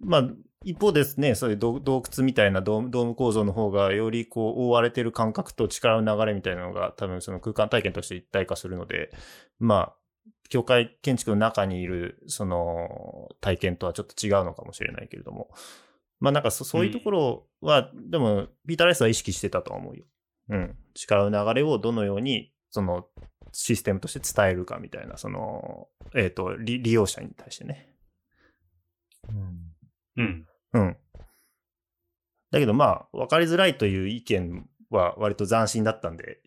まあ、一方ですね、そういう洞洞窟みたいなドームドーム構造の方が、よりこう、覆われてる感覚と力の流れみたいなのが、多分その空間体験として一体化するので、まあ、教会建築の中にいる、その、体験とはちょっと違うのかもしれないけれども。まあなんかそそういうところは、でも、ピーター・ライスは意識してたとは思うよ。うん。力の流れをどのように、その、システムとして伝えるかみたいな、その、えっ、と利、利用者に対してね。うん。うん。だけどまあ、分かりづらいという意見は割と斬新だったんで、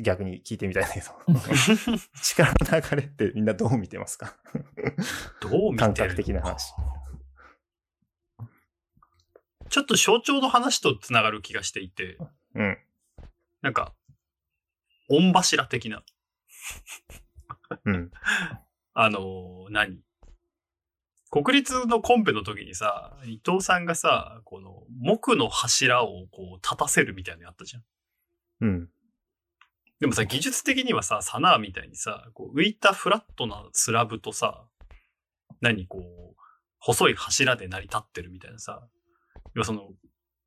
逆に聞いてみたいんだけど。(laughs) 力の流れってみんなどう見てますか？どう見てる感覚的な話。ちょっと象徴の話とつながる気がしていて、うん。なんか、御柱的な、うん。あのー何？国立のコンペの時にさ、伊藤さんがさ、この木の柱をこう立たせるみたいなのやったじゃん。うん。でもさ、技術的にはさ、サナーみたいにさ、こう浮いたフラットなスラブとさ、何こう、細い柱で成り立ってるみたいなさ、要はその、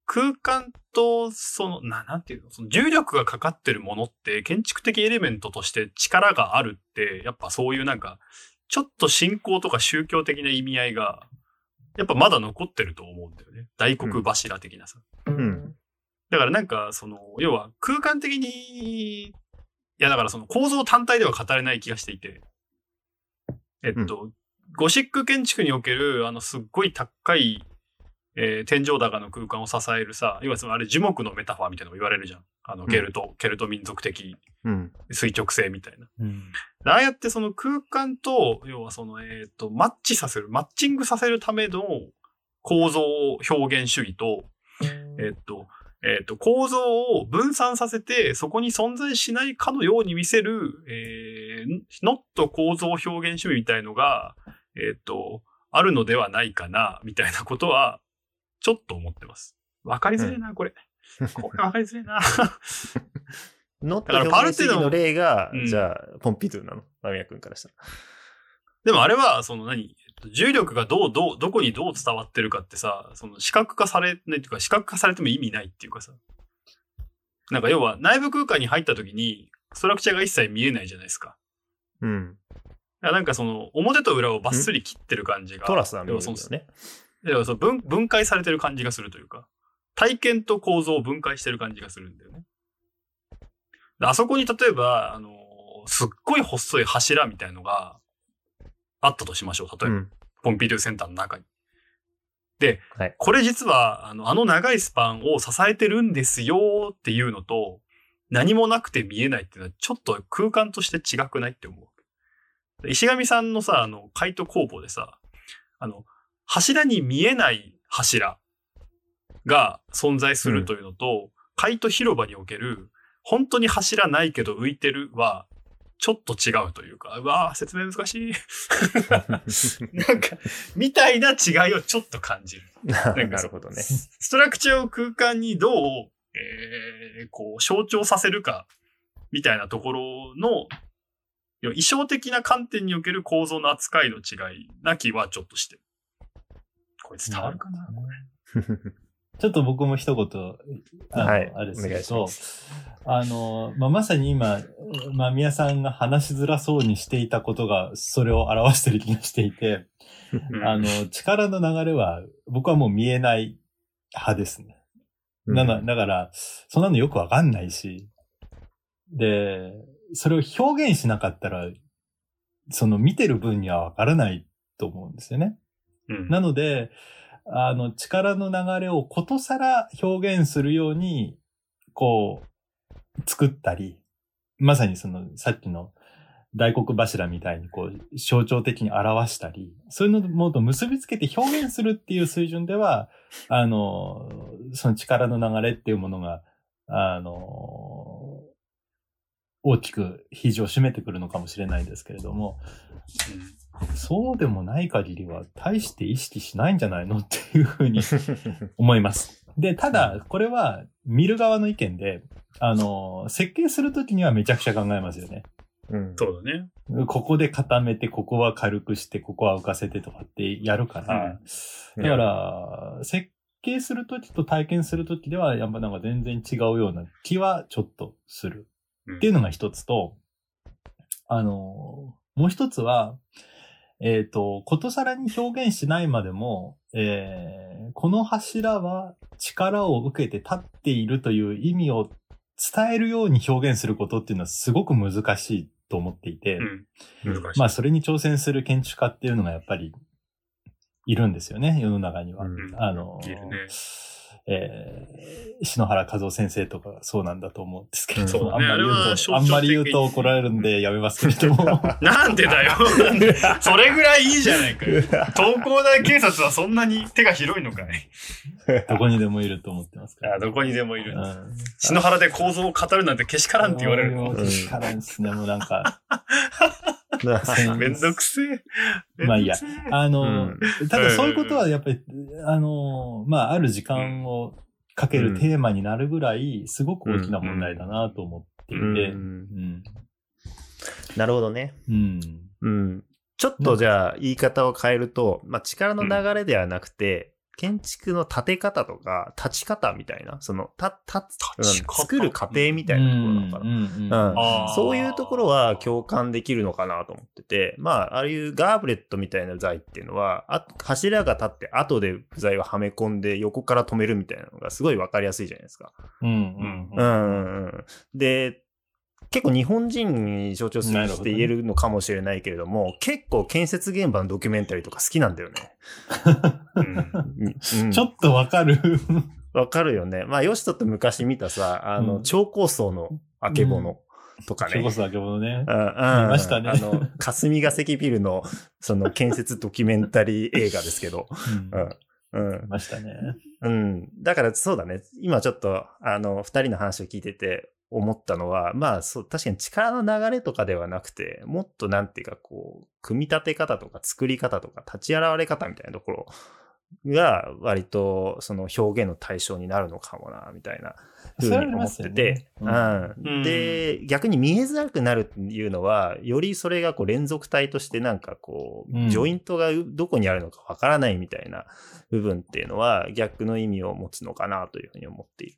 空間と、その、な、なんていうの、その重力がかかってるものって、建築的エレメントとして力があるって、やっぱそういうなんか、ちょっと信仰とか宗教的な意味合いが、やっぱまだ残ってると思うんだよね。大黒柱的なさ。うん。だからなんか、その、要は空間的に、いやだからその構造単体では語れない気がしていて、えっと、ゴシック建築における、あの、すっごい高い、えー天井高の空間を支えるさ、要はそのあれ樹木のメタファーみたいなのも言われるじゃん。あの、んケルト、ケルト民族的うん。垂直性みたいな。うん。ああやってその空間と、要はその、えっ、と、マッチさせる、マッチングさせるための構造表現主義と、えっ、と、えっ、と、構造を分散させて、そこに存在しないかのように見せる、えー、ノット構造表現主義みたいのが、えっ、と、あるのではないかな、みたいなことは、ちょっと思ってます。わかりづれえな、これ。(laughs) これわかりづれえな。ノットだから表現主義の例が、うんじゃあ、ポンピドゥなの？間宮君からしたら。でもあれは、その何、えっと重力がどう、どう、どこにどう伝わってるかってさ、その視覚化されないっていうか、視覚化されても意味ないっていうかさ。なんか要は内部空間に入った時に、ストラクチャーが一切見えないじゃないですか。うん。なんかその、表と裏をバッスリ切ってる感じが。トラスは見えるんだよね。要はその分分解されてる感じがするというか、体験と構造を分解してる感じがするんだよね。であそこに例えば、あの、すっごい細い柱みたいのがあったとしましょう。例えば、うん。ポンピドゥセンターの中に。はい。これ実は、あの、あの長いスパンを支えてるんですよっていうのと、何もなくて見えないっていうのは、ちょっと空間として違くないって思う。石上さんのさ、あの、カイト工房でさ、あの、柱に見えない柱が存在するというのと、カイト広場における、本当に柱ないけど浮いてるは、ちょっと違うというか、うわぁ、説明難しい。(laughs) なんか、みたいな違いをちょっと感じる。なるほどね。ストラクチャーを空間にどう、えーこう、象徴させるか、みたいなところの、衣装的な観点における構造の扱いの違いな気はちょっとしてる。これ伝わるかな、(laughs) ちょっと僕も一言、あの、はい。あれですけどま、あの、まあ、まさに今、まあ、宮さんが話しづらそうにしていたことが、それを表してる気がしていて、う (laughs) んあの、力の流れは、僕はもう見えない派ですね。なの、だから、そんなのよくわかんないし、で、それを表現しなかったら、その見てる分にはわからないと思うんですよね。うん。なので、あの、力の流れをことさら表現するように、こう、作ったり、まさにその、さっきの大黒柱みたいにこう、象徴的に表したり、そういうのものと結びつけて表現するっていう水準では、あの、その力の流れっていうものが、あの、大きく比重を占めてくるのかもしれないですけれども、そうでもない限りは大して意識しないんじゃないのっていうふうに (laughs) 思います。で、ただ、これは見る側の意見で、あの、設計するときにはめちゃくちゃ考えますよね。うんそうだね。ここで固めて、ここは軽くして、ここは浮かせてとかってやるから、うんだから、設計するときと体験するときでは、やっぱなんか全然違うような気はちょっとする。うんっていうのが一つと、あの、もう一つは、えっ、と、ことさらに表現しないまでも、えーこの柱は力を受けて立っているという意味を伝えるように表現することっていうのはすごく難しいと思っていて、うん。まあそれに挑戦する建築家っていうのがやっぱりいるんですよね、世の中には。うんあの、いるねえー篠原和夫先生とかそうなんだと思うんですけれども、そうねあんまり言うと、あんまり言う的と怒られるんでやめますけれども。(laughs) なんでだよ。それぐらいいいじゃないかよ。東工大警察はそんなに手が広いのかい (laughs) どこにでもいると思ってますから。あどこにでもいる。うん。篠原で構造を語るなんてけしからんって言われる。けしからん。ですね、もうなん。か。めん。どくせえ。まあいいやあの、うん。ただそういうことはやっぱり、あの、まあある時間をかけるテーマになるぐらい、すごく大きな問題だなと思っていて。なるほどね。うん。うん。ちょっとじゃあ言い方を変えると、まあ、力の流れではなくて、建築の建て方とか立ち方みたいな、その、た、立つ、立ち方？うん作る過程みたいなところなのかな。うんうんうんあーそういうところは共感できるのかなと思ってて、まあ、ああいうガーブレットみたいな材っていうのは、あ柱が立って後で部材をはめ込んで横から止めるみたいなのがすごいわかりやすいじゃないですか。うんうんうんうんうん。で、結構日本人に象徴するって言えるのかもしれないけれども、結構建設現場のドキュメンタリーとか好きなんだよね。(laughs) うんちょっとわかる。わかるよね。まあ、ヨシトって昔見たさ、あの、うん超高層のあけぼのとかね。それこそあけぼのねう。んうん、見ましたねあの、霞が関ビルの、その建設ドキュメンタリー映画ですけど。うんうん。うん見ましたね。うん。だからそうだね。今ちょっと、あの、二人の話を聞いてて思ったのは、まあそう、確かに力の流れとかではなくて、もっとなんていうかこう、組み立て方とか作り方とか立ち現れ方みたいなところが割とその表現の対象になるのかもな、みたいなふうに思ってて、それはありますよねうん。で、逆に見えづらくなるっていうのは、よりそれがこう連続体としてなんかこう、うんジョイントがどこにあるのかわからないみたいな部分っていうのは逆の意味を持つのかなというふうに思っている。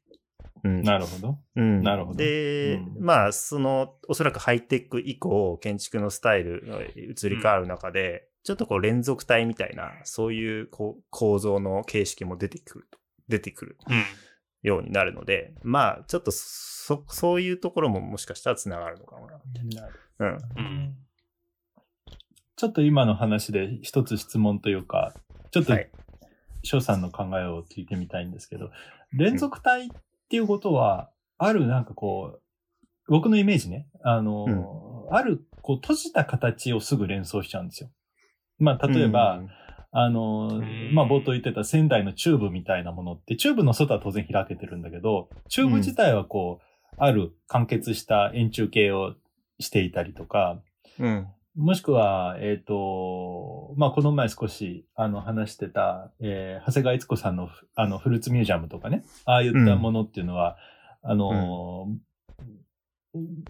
うん。なるほど。うん、なるほどで、うんまあ、その、おそらくハイテック以降、建築のスタイルが移り変わる中で、ちょっとこう連続体みたいな、そういうこう構造の形式も出てくると、出てくるうん。ようになるので、まあ、ちょっとそ、そういうところももしかしたら繋がるのかもな。うん。うん。ちょっと今の話で一つ質問というか、ちょっとはい翔さんの考えを聞いてみたいんですけど、連続体っていうことは、あるなんかこう、僕のイメージね、あの、あるこう閉じた形をすぐ連想しちゃうんですよ。まあ、例えば、あのん、まあ、冒頭言ってた仙台のチューブみたいなものって、チューブの外は当然開けてるんだけど、チューブ自体はこう、ある完結した円柱形をしていたりとか、うん。もしくは、えっ、と、まあ、この前少し、あの、話してた、えー長谷川悦子さんのフ、あの、フルーツミュージアムとかね、ああいったものっていうのは、あのー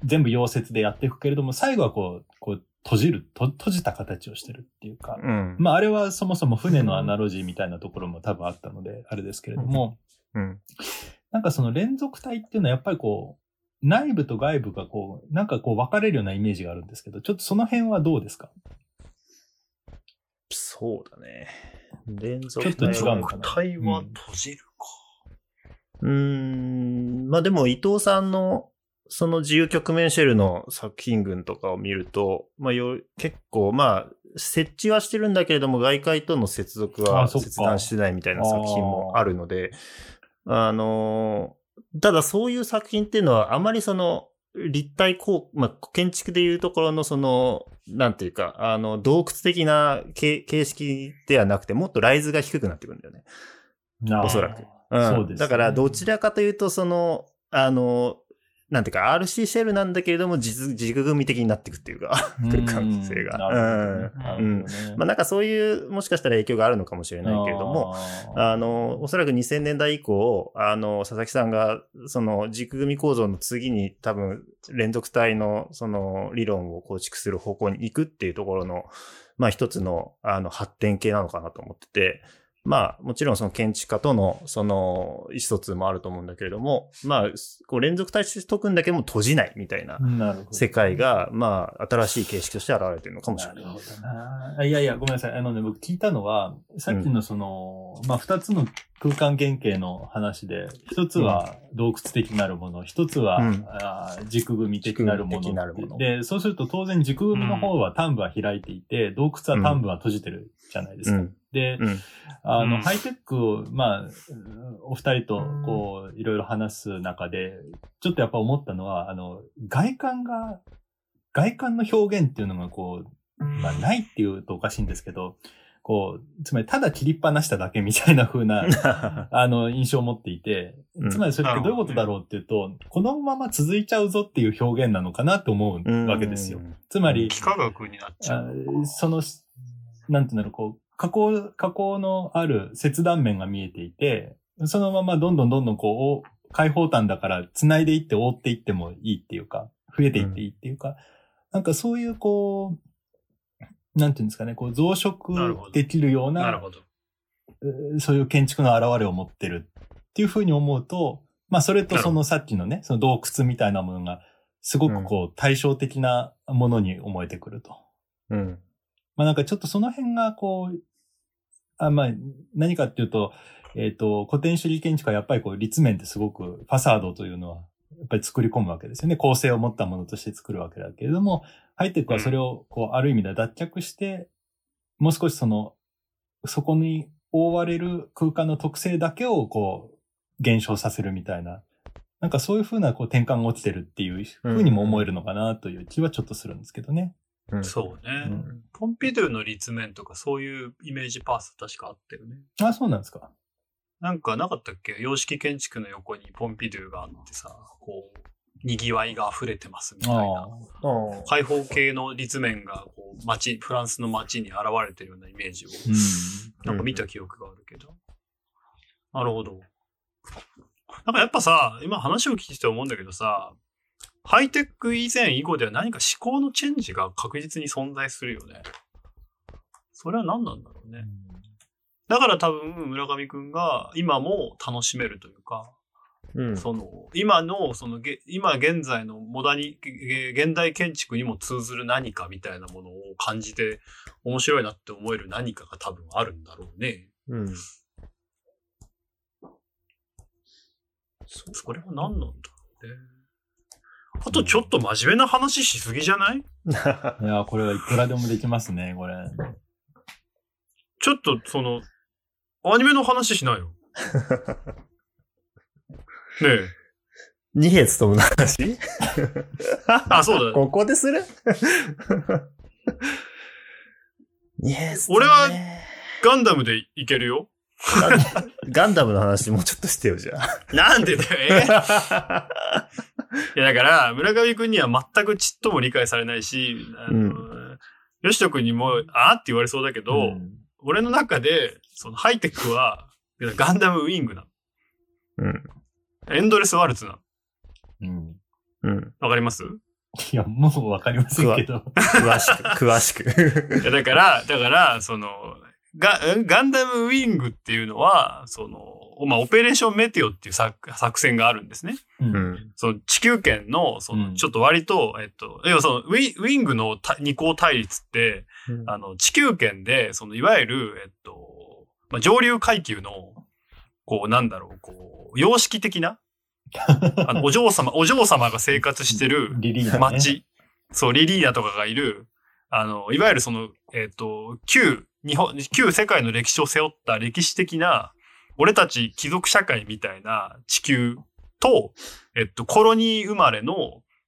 全部溶接でやっていくけれども、最後はこう、こう、閉じる、と閉じた形をしてるっていうか、うん。まあ、あれはそもそも船のアナロジーみたいなところも多分あったので、あれですけれども、うん。なんかその連続体っていうのはやっぱりこう、内部と外部がこう、なんかこう分かれるようなイメージがあるんですけど、ちょっとその辺はどうですか？そうだね。連続ちょっと違う体は閉じるか。うーん。まあでも伊藤さんのその自由局面シェルの作品群とかを見ると、まあ、よ結構、まあ、設置はしてるんだけれども、外界との接続は切断してないみたいな作品もあるので、あのーただそういう作品っていうのは、あまりその、立体構、まあ、建築でいうところのその、なんていうか、あの、洞窟的な形形式ではなくて、もっとライズが低くなってくるんだよね。おそらく。うんそうですねだから、どちらかというと、その、あの、なんていうか、RC シェルなんだけれども、実軸組的になっていくっていうか、(laughs) 空間性が。なるほどね。うん。まあなんかそういう、もしかしたら影響があるのかもしれないけれども、あの、おそらく2000年代以降、あの、佐々木さんが、その軸組構造の次に多分連続体のその理論を構築する方向に行くっていうところの、まあ一つの、あの、発展系なのかなと思ってて、まあもちろんその建築家とのその意思疎通もあると思うんだけれども、まあ、こう連続体として解くんだけども閉じないみたいな世界が、まあ新しい形式として現れてるのかもしれない。なるほどな。あいやいや、ごめんなさい。あのね、僕聞いたのは、さっきのその、まあ、二つの空間原型の話で、一つは洞窟的なるもの、一つは、うんあー軸組的なるもの。で、そうすると当然軸組の方は端部は開いていて、洞窟は端部は閉じてるじゃないですか。うん。で、うん。あの、うんハイテックを、まあ、お二人と、こう、いろいろ話す中で、ちょっとやっぱ思ったのは、あの、外観が、外観の表現っていうのが、こう、まあ、ないっていうとおかしいんですけど、こう、つまりただ切りっぱなしただけみたいな風な、(laughs) あの、印象を持っていてうん、つまりそれってどういうことだろうっていうと、このまま続いちゃうぞっていう表現なのかなと思うわけですよ。つまり、幾何学になっちゃあう。その、なんていうんだろう、こう、加工、加工のある切断面が見えていて、そのままどんどんどんどんこう、お開放端だから繋いでいって覆っていってもいいっていうか、増えていっていいっていうか、なんかそういうこう、なんていうんですかね、こう増殖できるような、なるほど。えーそういう建築の現れを持ってるっていうふうに思うと、まあそれとそのさっきのね、その洞窟みたいなものが、すごくこう対照的なものに思えてくると。うん。まあなんかちょっとその辺がこう、あまあ何かっていうと、えっ、と、古典主義建築はやっぱりこう立面ってすごくファサードというのはやっぱり作り込むわけですよね。構成を持ったものとして作るわけだけれども、ハイテクはそれをこうある意味では脱却して、もう少しその、そこに覆われる空間の特性だけをこう減少させるみたいな、なんかそういうふうなこう転換が起きてるっていうふうにも思えるのかなという気はちょっとするんですけどね。うんそうね。うんポンピドゥの立面とかそういうイメージパース確かあったよね。あ、そうなんですか。なんかなかったっけ？洋式建築の横にポンピドゥがあってさ、こう、賑わいが溢れてますみたいな。開放系の立面がこう街、フランスの街に現れてるようなイメージを、うん。なんか見た記憶があるけど。なるほど。なんかやっぱさ、今話を聞いてて思うんだけどさ、ハイテック以前以後では何か思考のチェンジが確実に存在するよね。それは何なんだろうね。だから多分村上くんが今も楽しめるというか、うん。その今のそのげ今現在のモダニげ現代建築にも通ずる何かみたいなものを感じて面白いなって思える何かが多分あるんだろうね。うん。それは何なんだろうね。あとちょっと真面目な話しすぎじゃない？(laughs) いや、これはいくらでもできますね、これ。ちょっとその、アニメの話しないよ。(laughs) ねえ。二兵務の話？(laughs) あ、そうだ。ここでする？二俺はガンダムでいけるよ。ガンダムの話もうちょっとしてよ、じゃあ。なんでだよ、え？いや、だから、村上くんには全くちっとも理解されないし、あの、よしとくんにも、あーって言われそうだけど、うん俺の中で、そのハイテクは、ガンダムウィングなうん。の。エンドレスワルツなの。うん。うん。わかります？いや、もうわかりませんけど。詳しく、詳しく。(laughs) いや、だから、だから、その、ガガンダムウィングっていうのは、その、まあ、オペレーションメテオっていう作作戦があるんですね。う。うんん。その地球圏の、その、うんちょっと割と、えっと、要はそのウィ、ウィングのた二項対立って、あの、地球圏で、その、いわゆる、えっと、まあ、上流階級の、こう、なんだろう、こう、様式的な、(laughs) あのお嬢様、お嬢様が生活してるリリーナ、ね。町、そう、リリーナとかがいる、あの、いわゆるその、えっ、と、旧、日本、旧世界の歴史を背負った歴史的な、俺たち貴族社会みたいな地球と、えっと、コロニー生まれの、い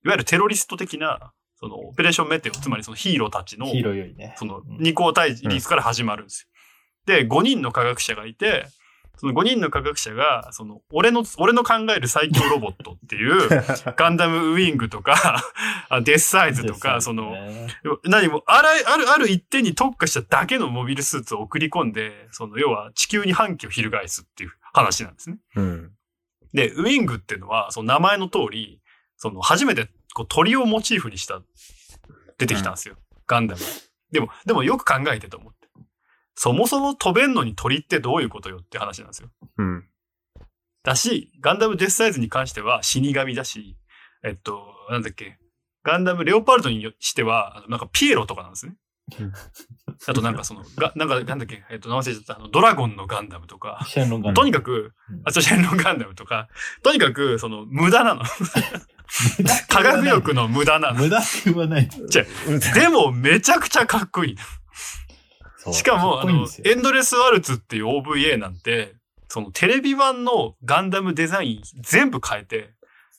わゆるテロリスト的な、その、オペレーションメテオ、つまりそのヒーローたちの、ヒーローよりね。そのうん二項対立から始まるんですよ。で、5人の科学者がいて、その5人の科学者が、その、俺の、俺の考える最強ロボットっていう、(laughs) ガンダムウィングとか、(laughs) あデスサイズとか、その、ね何も、あら、ある、ある一点に特化しただけのモビルスーツを送り込んで、その、要は地球に反旗を翻すっていう話なんですね。うん。で、ウィングっていうのは、その名前の通り、その、初めてこう鳥をモチーフにした、出てきたんですよ。ガンダム。でも、でもよく考えてと思。そもそも飛べんのに鳥ってどういうことよって話なんですよ。うん。だし、ガンダムデスサイズに関しては死神だし、えっと、なんだっけ、ガンダムレオパルトにしては、なんかピエロとかなんですねうん。あとなんかその、がなんかなんだっけ、えっと、忘れちゃった、あの、ドラゴンのガンダムとか、とにかくうん、あ、そう、シェンロンガンダムとか、とにかく、その、無駄なの。(laughs) 科学力の無駄なの。無駄って言わない。でも、めちゃくちゃかっこいい。しかも、あのエンドレスワルツっていう OVA なんて、そのテレビ版のガンダムデザイン全部変えて、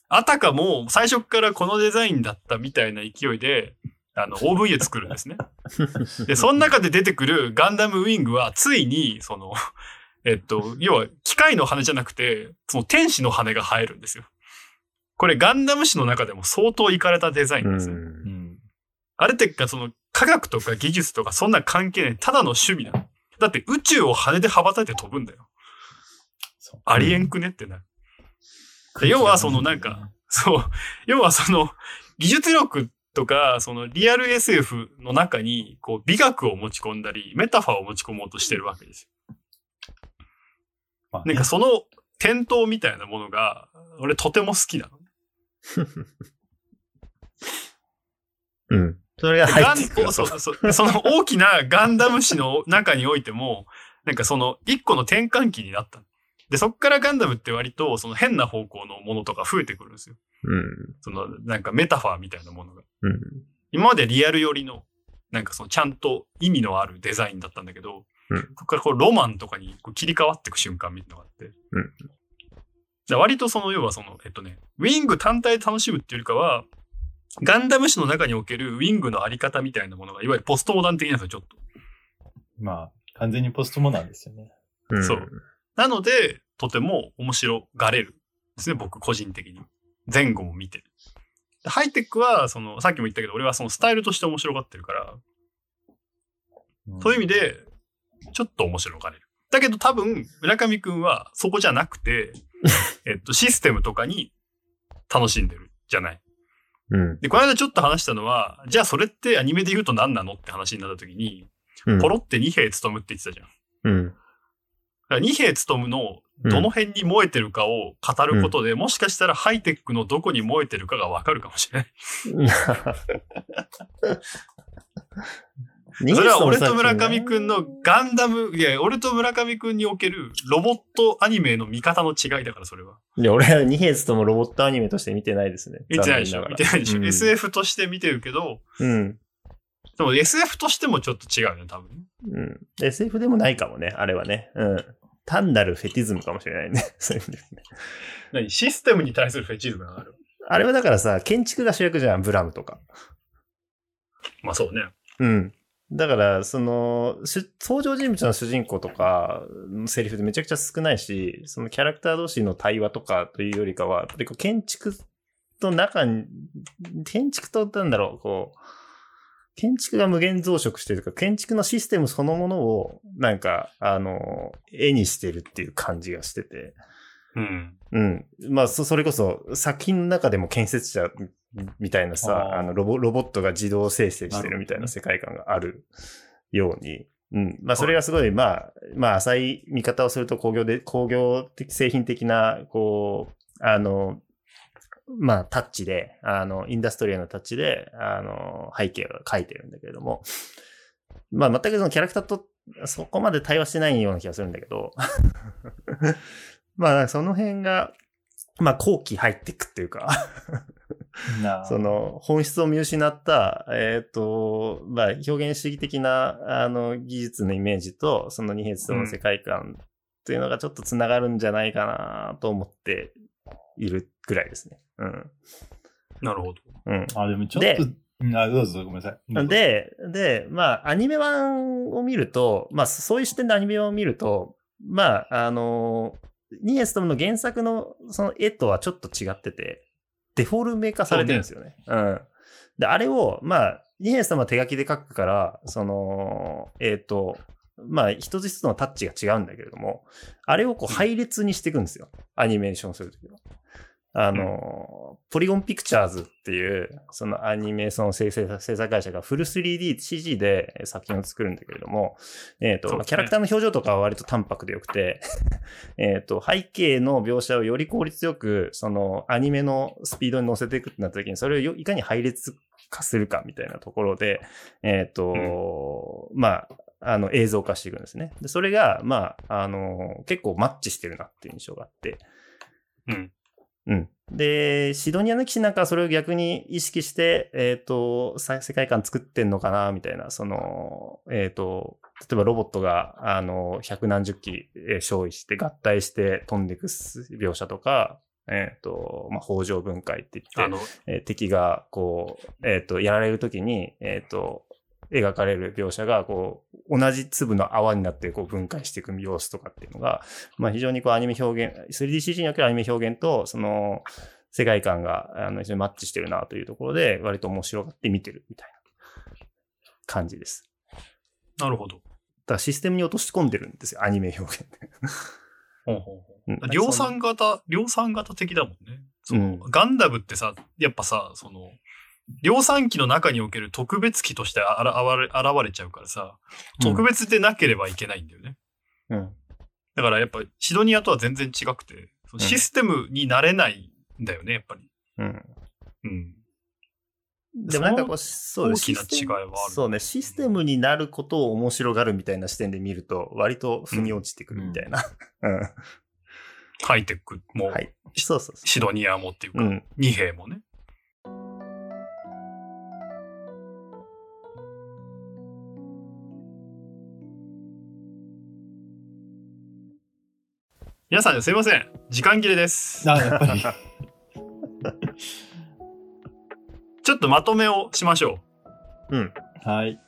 あたかも最初からこのデザインだったみたいな勢いで、あの、OVA 作るんですね。(laughs) で、その中で出てくるガンダムウィングは、ついに、その、えっと、要は、機械の羽じゃなくて、その天使の羽が生えるんですよ。これ、ガンダム史の中でも相当いかれたデザインです。うん。あれってか、その、科学とか技術とかそんな関係ない。ただの趣味なの。だって宇宙を羽で羽ばたいて飛ぶんだよ。ありえんくねってなる。で要はそのなんか、そう。要はその、技術力とか、そのリアル SF の中に、こう、美学を持ち込んだり、メタファーを持ち込もうとしてるわけですよ。まあねなんかその転倒みたいなものが、俺とても好きなの。(laughs) うん。それが入ガンってくるそそその大きなガンダム史の中においても、なんかその一個の転換期になった。で、そっからガンダムって割とその変な方向のものとか増えてくるんですよ。うん。そのなんかメタファーみたいなものが。うん。今までリアル寄りの、なんかそのちゃんと意味のあるデザインだったんだけど、うんここからこうロマンとかにこう切り替わっていく瞬間みたいなのがあって。うんで割とその要はその、えっとね、ウィング単体で楽しむっていうよりかは、ガンダム史の中におけるウィングのあり方みたいなものが、いわゆるポストモダン的なんですよ、ちょっと。まあ、完全にポストモダンですよね。うんそう。なので、とても面白がれる。ですね、僕個人的に。前後も見て。でハイテックは、その、さっきも言ったけど、俺はそのスタイルとして面白がってるから、そういう意味で、ちょっと面白がれる。だけど多分、村上くんはそこじゃなくて、(laughs) えっと、システムとかに楽しんでるじゃない。うん。で、この間ちょっと話したのは、じゃあそれってアニメで言うと何なのって話になった時に、うん。ポロって二兵務って言ってたじゃん。うん。だから二兵務のどの辺に燃えてるかを語ることで、もしかしたらハイテックのどこに燃えてるかがわかるかもしれない。(laughs) それは俺と村上くんのガンダム、いや、俺と村上くんにおけるロボットアニメの見方の違いだから、それは。いや、俺は二兵ともロボットアニメとして見てないですね。見てないでしょ見てないでしょ、うん ?SF として見てるけど、うん。でも SF としてもちょっと違うよね、多分。うん。SF でもないかもね、あれはね。うん。単なるフェティズムかもしれないね。(laughs) そういう意味でね何？システムに対するフェチズムがある。あれはだからさ、建築が主役じゃん、ブラムとか。まあそうね。うん。だから、その、し登場人物の主人公とかのセリフでめちゃくちゃ少ないし、そのキャラクター同士の対話とかというよりかは、やっぱりこう建築と中に、建築となんだろう、こう、建築が無限増殖してるとか、建築のシステムそのものを、なんか、あの、絵にしてるっていう感じがしてて、うん。うん。まあ、そ、それこそ、作品の中でも建設者みたいなさ、あのロボ、ロボットが自動生成してるみたいな世界観があるように、うん。まあ、それがすごい、まあ、まあ、浅い見方をすると工業で、工業的、製品的な、こう、あの、まあ、タッチで、あの、インダストリアルなタッチで、あの、背景を描いてるんだけれども、まあ、全くそのキャラクターとそこまで対話してないような気がするんだけど、(laughs) まあ、その辺が、まあ、後期入っていくっていうか。な (laughs) その、本質を見失った、えっ、と、まあ、表現主義的な、あの、技術のイメージと、その二平との世界観っていうのがちょっと繋がるんじゃないかなと思っているぐらいですね。うん。なるほど。うん。あ、でもちょっと、うんあどうぞごめんなさい。で、で、まあ、アニメ版を見ると、まあ、そういう視点でアニメ版を見ると、まあ、あの、ニエストムの原作のその絵とはちょっと違ってて、デフォルメ化されてるんですよね。うん。で、あれを、まあ、ニエス様は手書きで書くから、その、えっ、と、まあ、一つ一つのタッチが違うんだけれども、あれをこう配列にしていくんですよ。アニメーションするときは。あの、ポリゴンピクチャーズっていう、そのアニメーション制作制作会社がフル 3DCG で作品を作るんだけれども、えっ、と、そうですねキャラクターの表情とかは割と淡白でよくて、(laughs) えっと、背景の描写をより効率よく、そのアニメのスピードに乗せていくってなった時に、それをよいかに配列化するかみたいなところで、えっ、と、まあ、あの、映像化していくんですね。で、それが、まあ、あの、結構マッチしてるなっていう印象があって。うん。うん。で、シドニアの騎士なんかはそれを逆に意識して、えっ、と、さ世界観作ってんのかな、みたいな、その、えっ、と、例えばロボットが、あの、百何十機えー消費して合体して飛んでいく描写とか、えっ、と、まあ、北条分解って言って、あの、えー敵が、こう、えっ、と、やられるときに、えっ、と、描かれる描写が、こう、同じ粒の泡になって、こう、分解していく様子とかっていうのが、まあ、非常にこう、アニメ表現、3DCG におけるアニメ表現と、その、世界観が、あの、非常にマッチしてるなというところで、割と面白がって見てるみたいな感じです。なるほど。だからシステムに落とし込んでるんですよ、アニメ表現。ほうほうほうんう量産型、量産型的だもんね。そのうんガンダムってさ、やっぱさ、その、量産機の中における特別機としてあら現れ現れちゃうからさ、特別でなければいけないんだよね。うん。だからやっぱシドニアとは全然違くて、そのシステムになれないんだよね、やっぱり。うん。うん。でもなんかこう、そうです大きな違いはあるそうね、システムになることを面白がるみたいな視点で見ると、割と腑に落ちてくるみたいな。うん。ハイテクも、はい。そうそうそシドニアもっていうう。か、うん。二兵もね。皆さんすいません。時間切れです。あ、やっぱり。(laughs) ちょっとまとめをしましょう。うん。はい。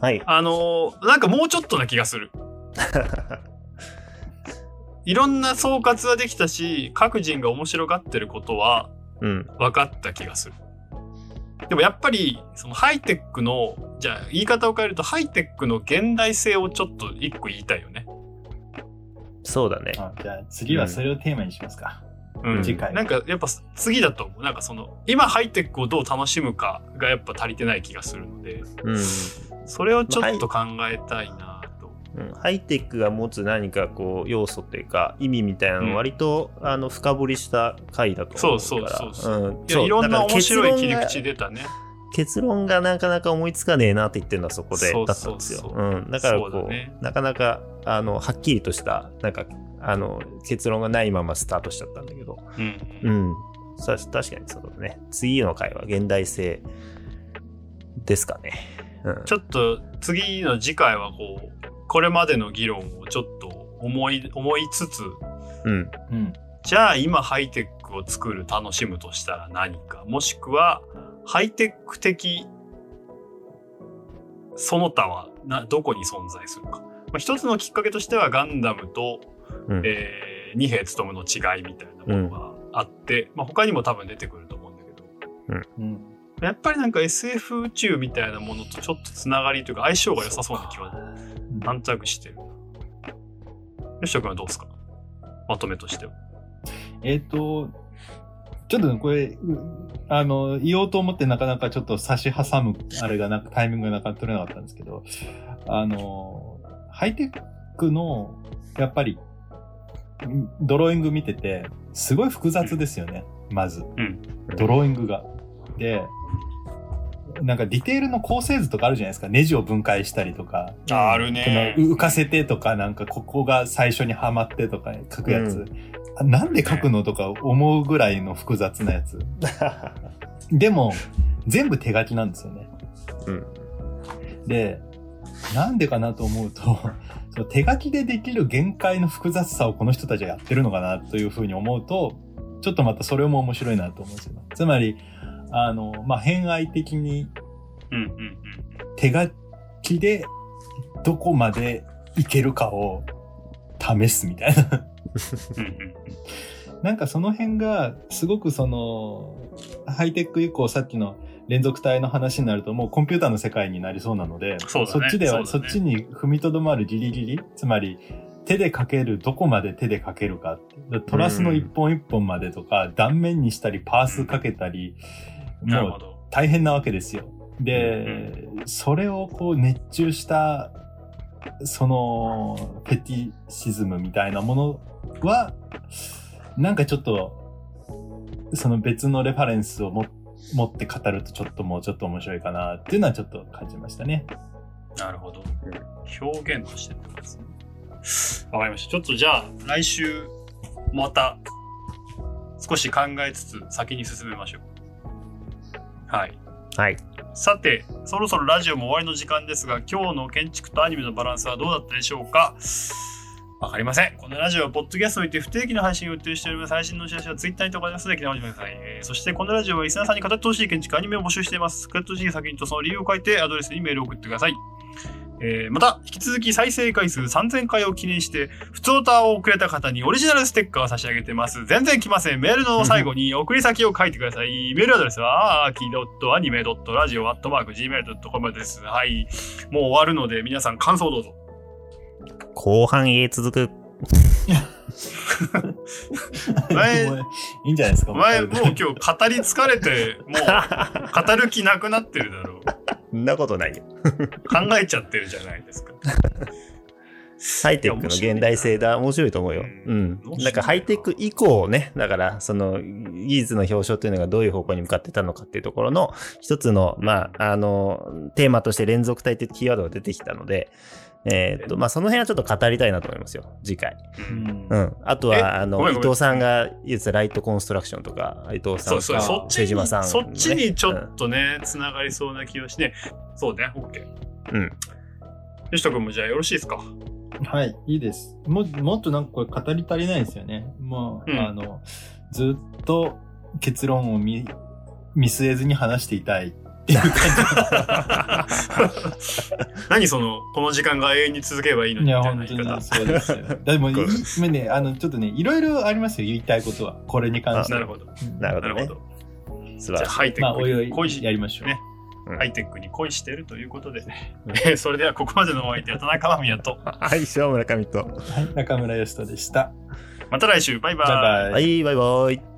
はい。あのーなんかもうちょっとな気がする。(laughs) いろんな総括はできたし、各人が面白がってることはうん。分かった気がする。でもやっぱり、そのハイテックの、じゃあ言い方を変えると、ハイテックの現代性をちょっと一個言いたいよね。そうだね。あじゃあ次はそれをテーマにしますか。うん。次回なんかやっぱ次だと思う。なんかその、今ハイテックをどう楽しむかがやっぱ足りてない気がするので、うん。それをちょっと考えたいなと。うんハイテックが持つ何かこう要素というか意味みたいなのを割と、あの深掘りした回だと思うからそうそうそうそううんいろんな面白い切り口出たね。結論がなかなか思いつかねえなって言ってるのはそこでそうだったんですよ。そうそううん、だからこうねなかなかあのはっきりとしたなんかあの結論がないままスタートしちゃったんだけど、うん。うん、さ確かにそうだね。次の回は現代性ですかね。うん、ちょっと次の次回はこう、これまでの議論をちょっと思い、思いつつ、うん、うん。じゃあ今ハイテックを作る楽しむとしたら何か、もしくはハイテック的その他はなどこに存在するか。まあ、一つのきっかけとしてはガンダムと、うんえー二兵務の違いみたいなものがあって、まあ、他にも多分出てくると思うんだけど、うん。やっぱりなんか SF 宇宙みたいなものとちょっとつながりというか相性が良さそうな気はなんとなくしてる。吉田君はどうですか？まとめとしては。えっ、と、ちょっとこれ、うあの、言おうと思ってなかなかちょっと差し挟む、あれがなく、タイミングがなかなか取れなかったんですけど、あの、ハイテックの、やっぱり、んドローイング見てて、すごい複雑ですよね、まず。うん。ドローイングが。で、なんかディテールの構成図とかあるじゃないですか。ネジを分解したりとか。あるこね。の浮かせてとか、なんかここが最初にはまってとか書くやつ。なんで書くのとか思うぐらいの複雑なやつ。でも、全部手書きなんですよね。うん。で、なんでかなと思うと、その手書きでできる限界の複雑さをこの人たちはやってるのかなというふうに思うと、ちょっとまたそれも面白いなと思うんですよ。つまり、あの、まあ、偏愛的に。手書きでどこまでいけるかを試すみたいな。うんうんなんかその辺がすごくそのハイテック以降さっきの連続体の話になるともうコンピューターの世界になりそうなので、そねっちではそ,、ねっちに踏みとどまるギリギリ、つまり手で書けるどこまで手で書けるか。トラスの一本一本までとか、断面にしたりパースかけたり、もうなるほど。大変なわけですよ。で、それをこう熱中した、その、フェティシズムみたいなものは、なんかちょっと、その別のレファレンスをも持って語るとちょっともうちょっと面白いかなっていうのはちょっと感じましたね。なるほど。表現としてってことですね。わかりました。ちょっとじゃあ、来週、また、少し考えつつ、先に進めましょう。はい。はい。さて、そろそろラジオも終わりの時間ですが、今日の建築とアニメのバランスはどうだったでしょうか？わかりません。このラジオはポッドキャストにて不定期の配信を予定しております。配信のお知らせはツイッターに投稿ありますので、来てお待ちください。えーそして、このラジオはリスナーさんに語ってほしい建築アニメを募集しています。語ってほしい作品とその理由を書いて、アドレスにメールを送ってください。えーまた、引き続き再生回数3000回を記念して、普通歌をくれた方にオリジナルステッカーを差し上げてます。全然来ません。メールの最後に送り先を書いてください。メールアドレスは、あーき .anime.radio.gmail.com です。はい。もう終わるので、皆さん感想どうぞ。後半へ続く。(laughs) 前もういいんじゃないですか。お前もう今日語り疲れて、もう語る気なくなってるだろう。そんなことないよ。考えちゃってるじゃないですか。ハイテックの現代性だ。面白いと思うよ。ううんん。なんかハイテック以降ね、だから、その、技術の表彰というのがどういう方向に向かってたのかっていうところの、一つの、まあ、あの、テーマとして連続体ってキーワードが出てきたので、えーっと、まあ、その辺はちょっと語りたいなと思いますよ。次回。うんうん。あとえは、あの、伊藤さんが言ってたライトコンストラクションとか、伊藤さそうそう、んとそっちに、瀬島さん、そっちにちょねっとね、つながりそうな気がして、そうね、OK。うん。吉田君もじゃあよろしいですか？はい、いいです。ももっとなんかこれ語り足りないですよね。もう、うんあの、ずっと結論を見、見据えずに話していたいっていう感何その、この時間が永遠に続ければいいのじ。いや、にみたいな本当に。そうですよ。でも、ね、あの、ちょっとね、いろいろありますよ、言いたいことは。これに関しては。なるほど。うんなるほどね。素晴ハイテまあ、ックに恋し、やりましょう。ねうんハイテックに恋してるということで、うそれではここまでのお相手は田中間宮と、(laughs) はい、塩村上と。はい、中村義人でした。また来週、バイバイ。バイバイ。はい、バイバイ。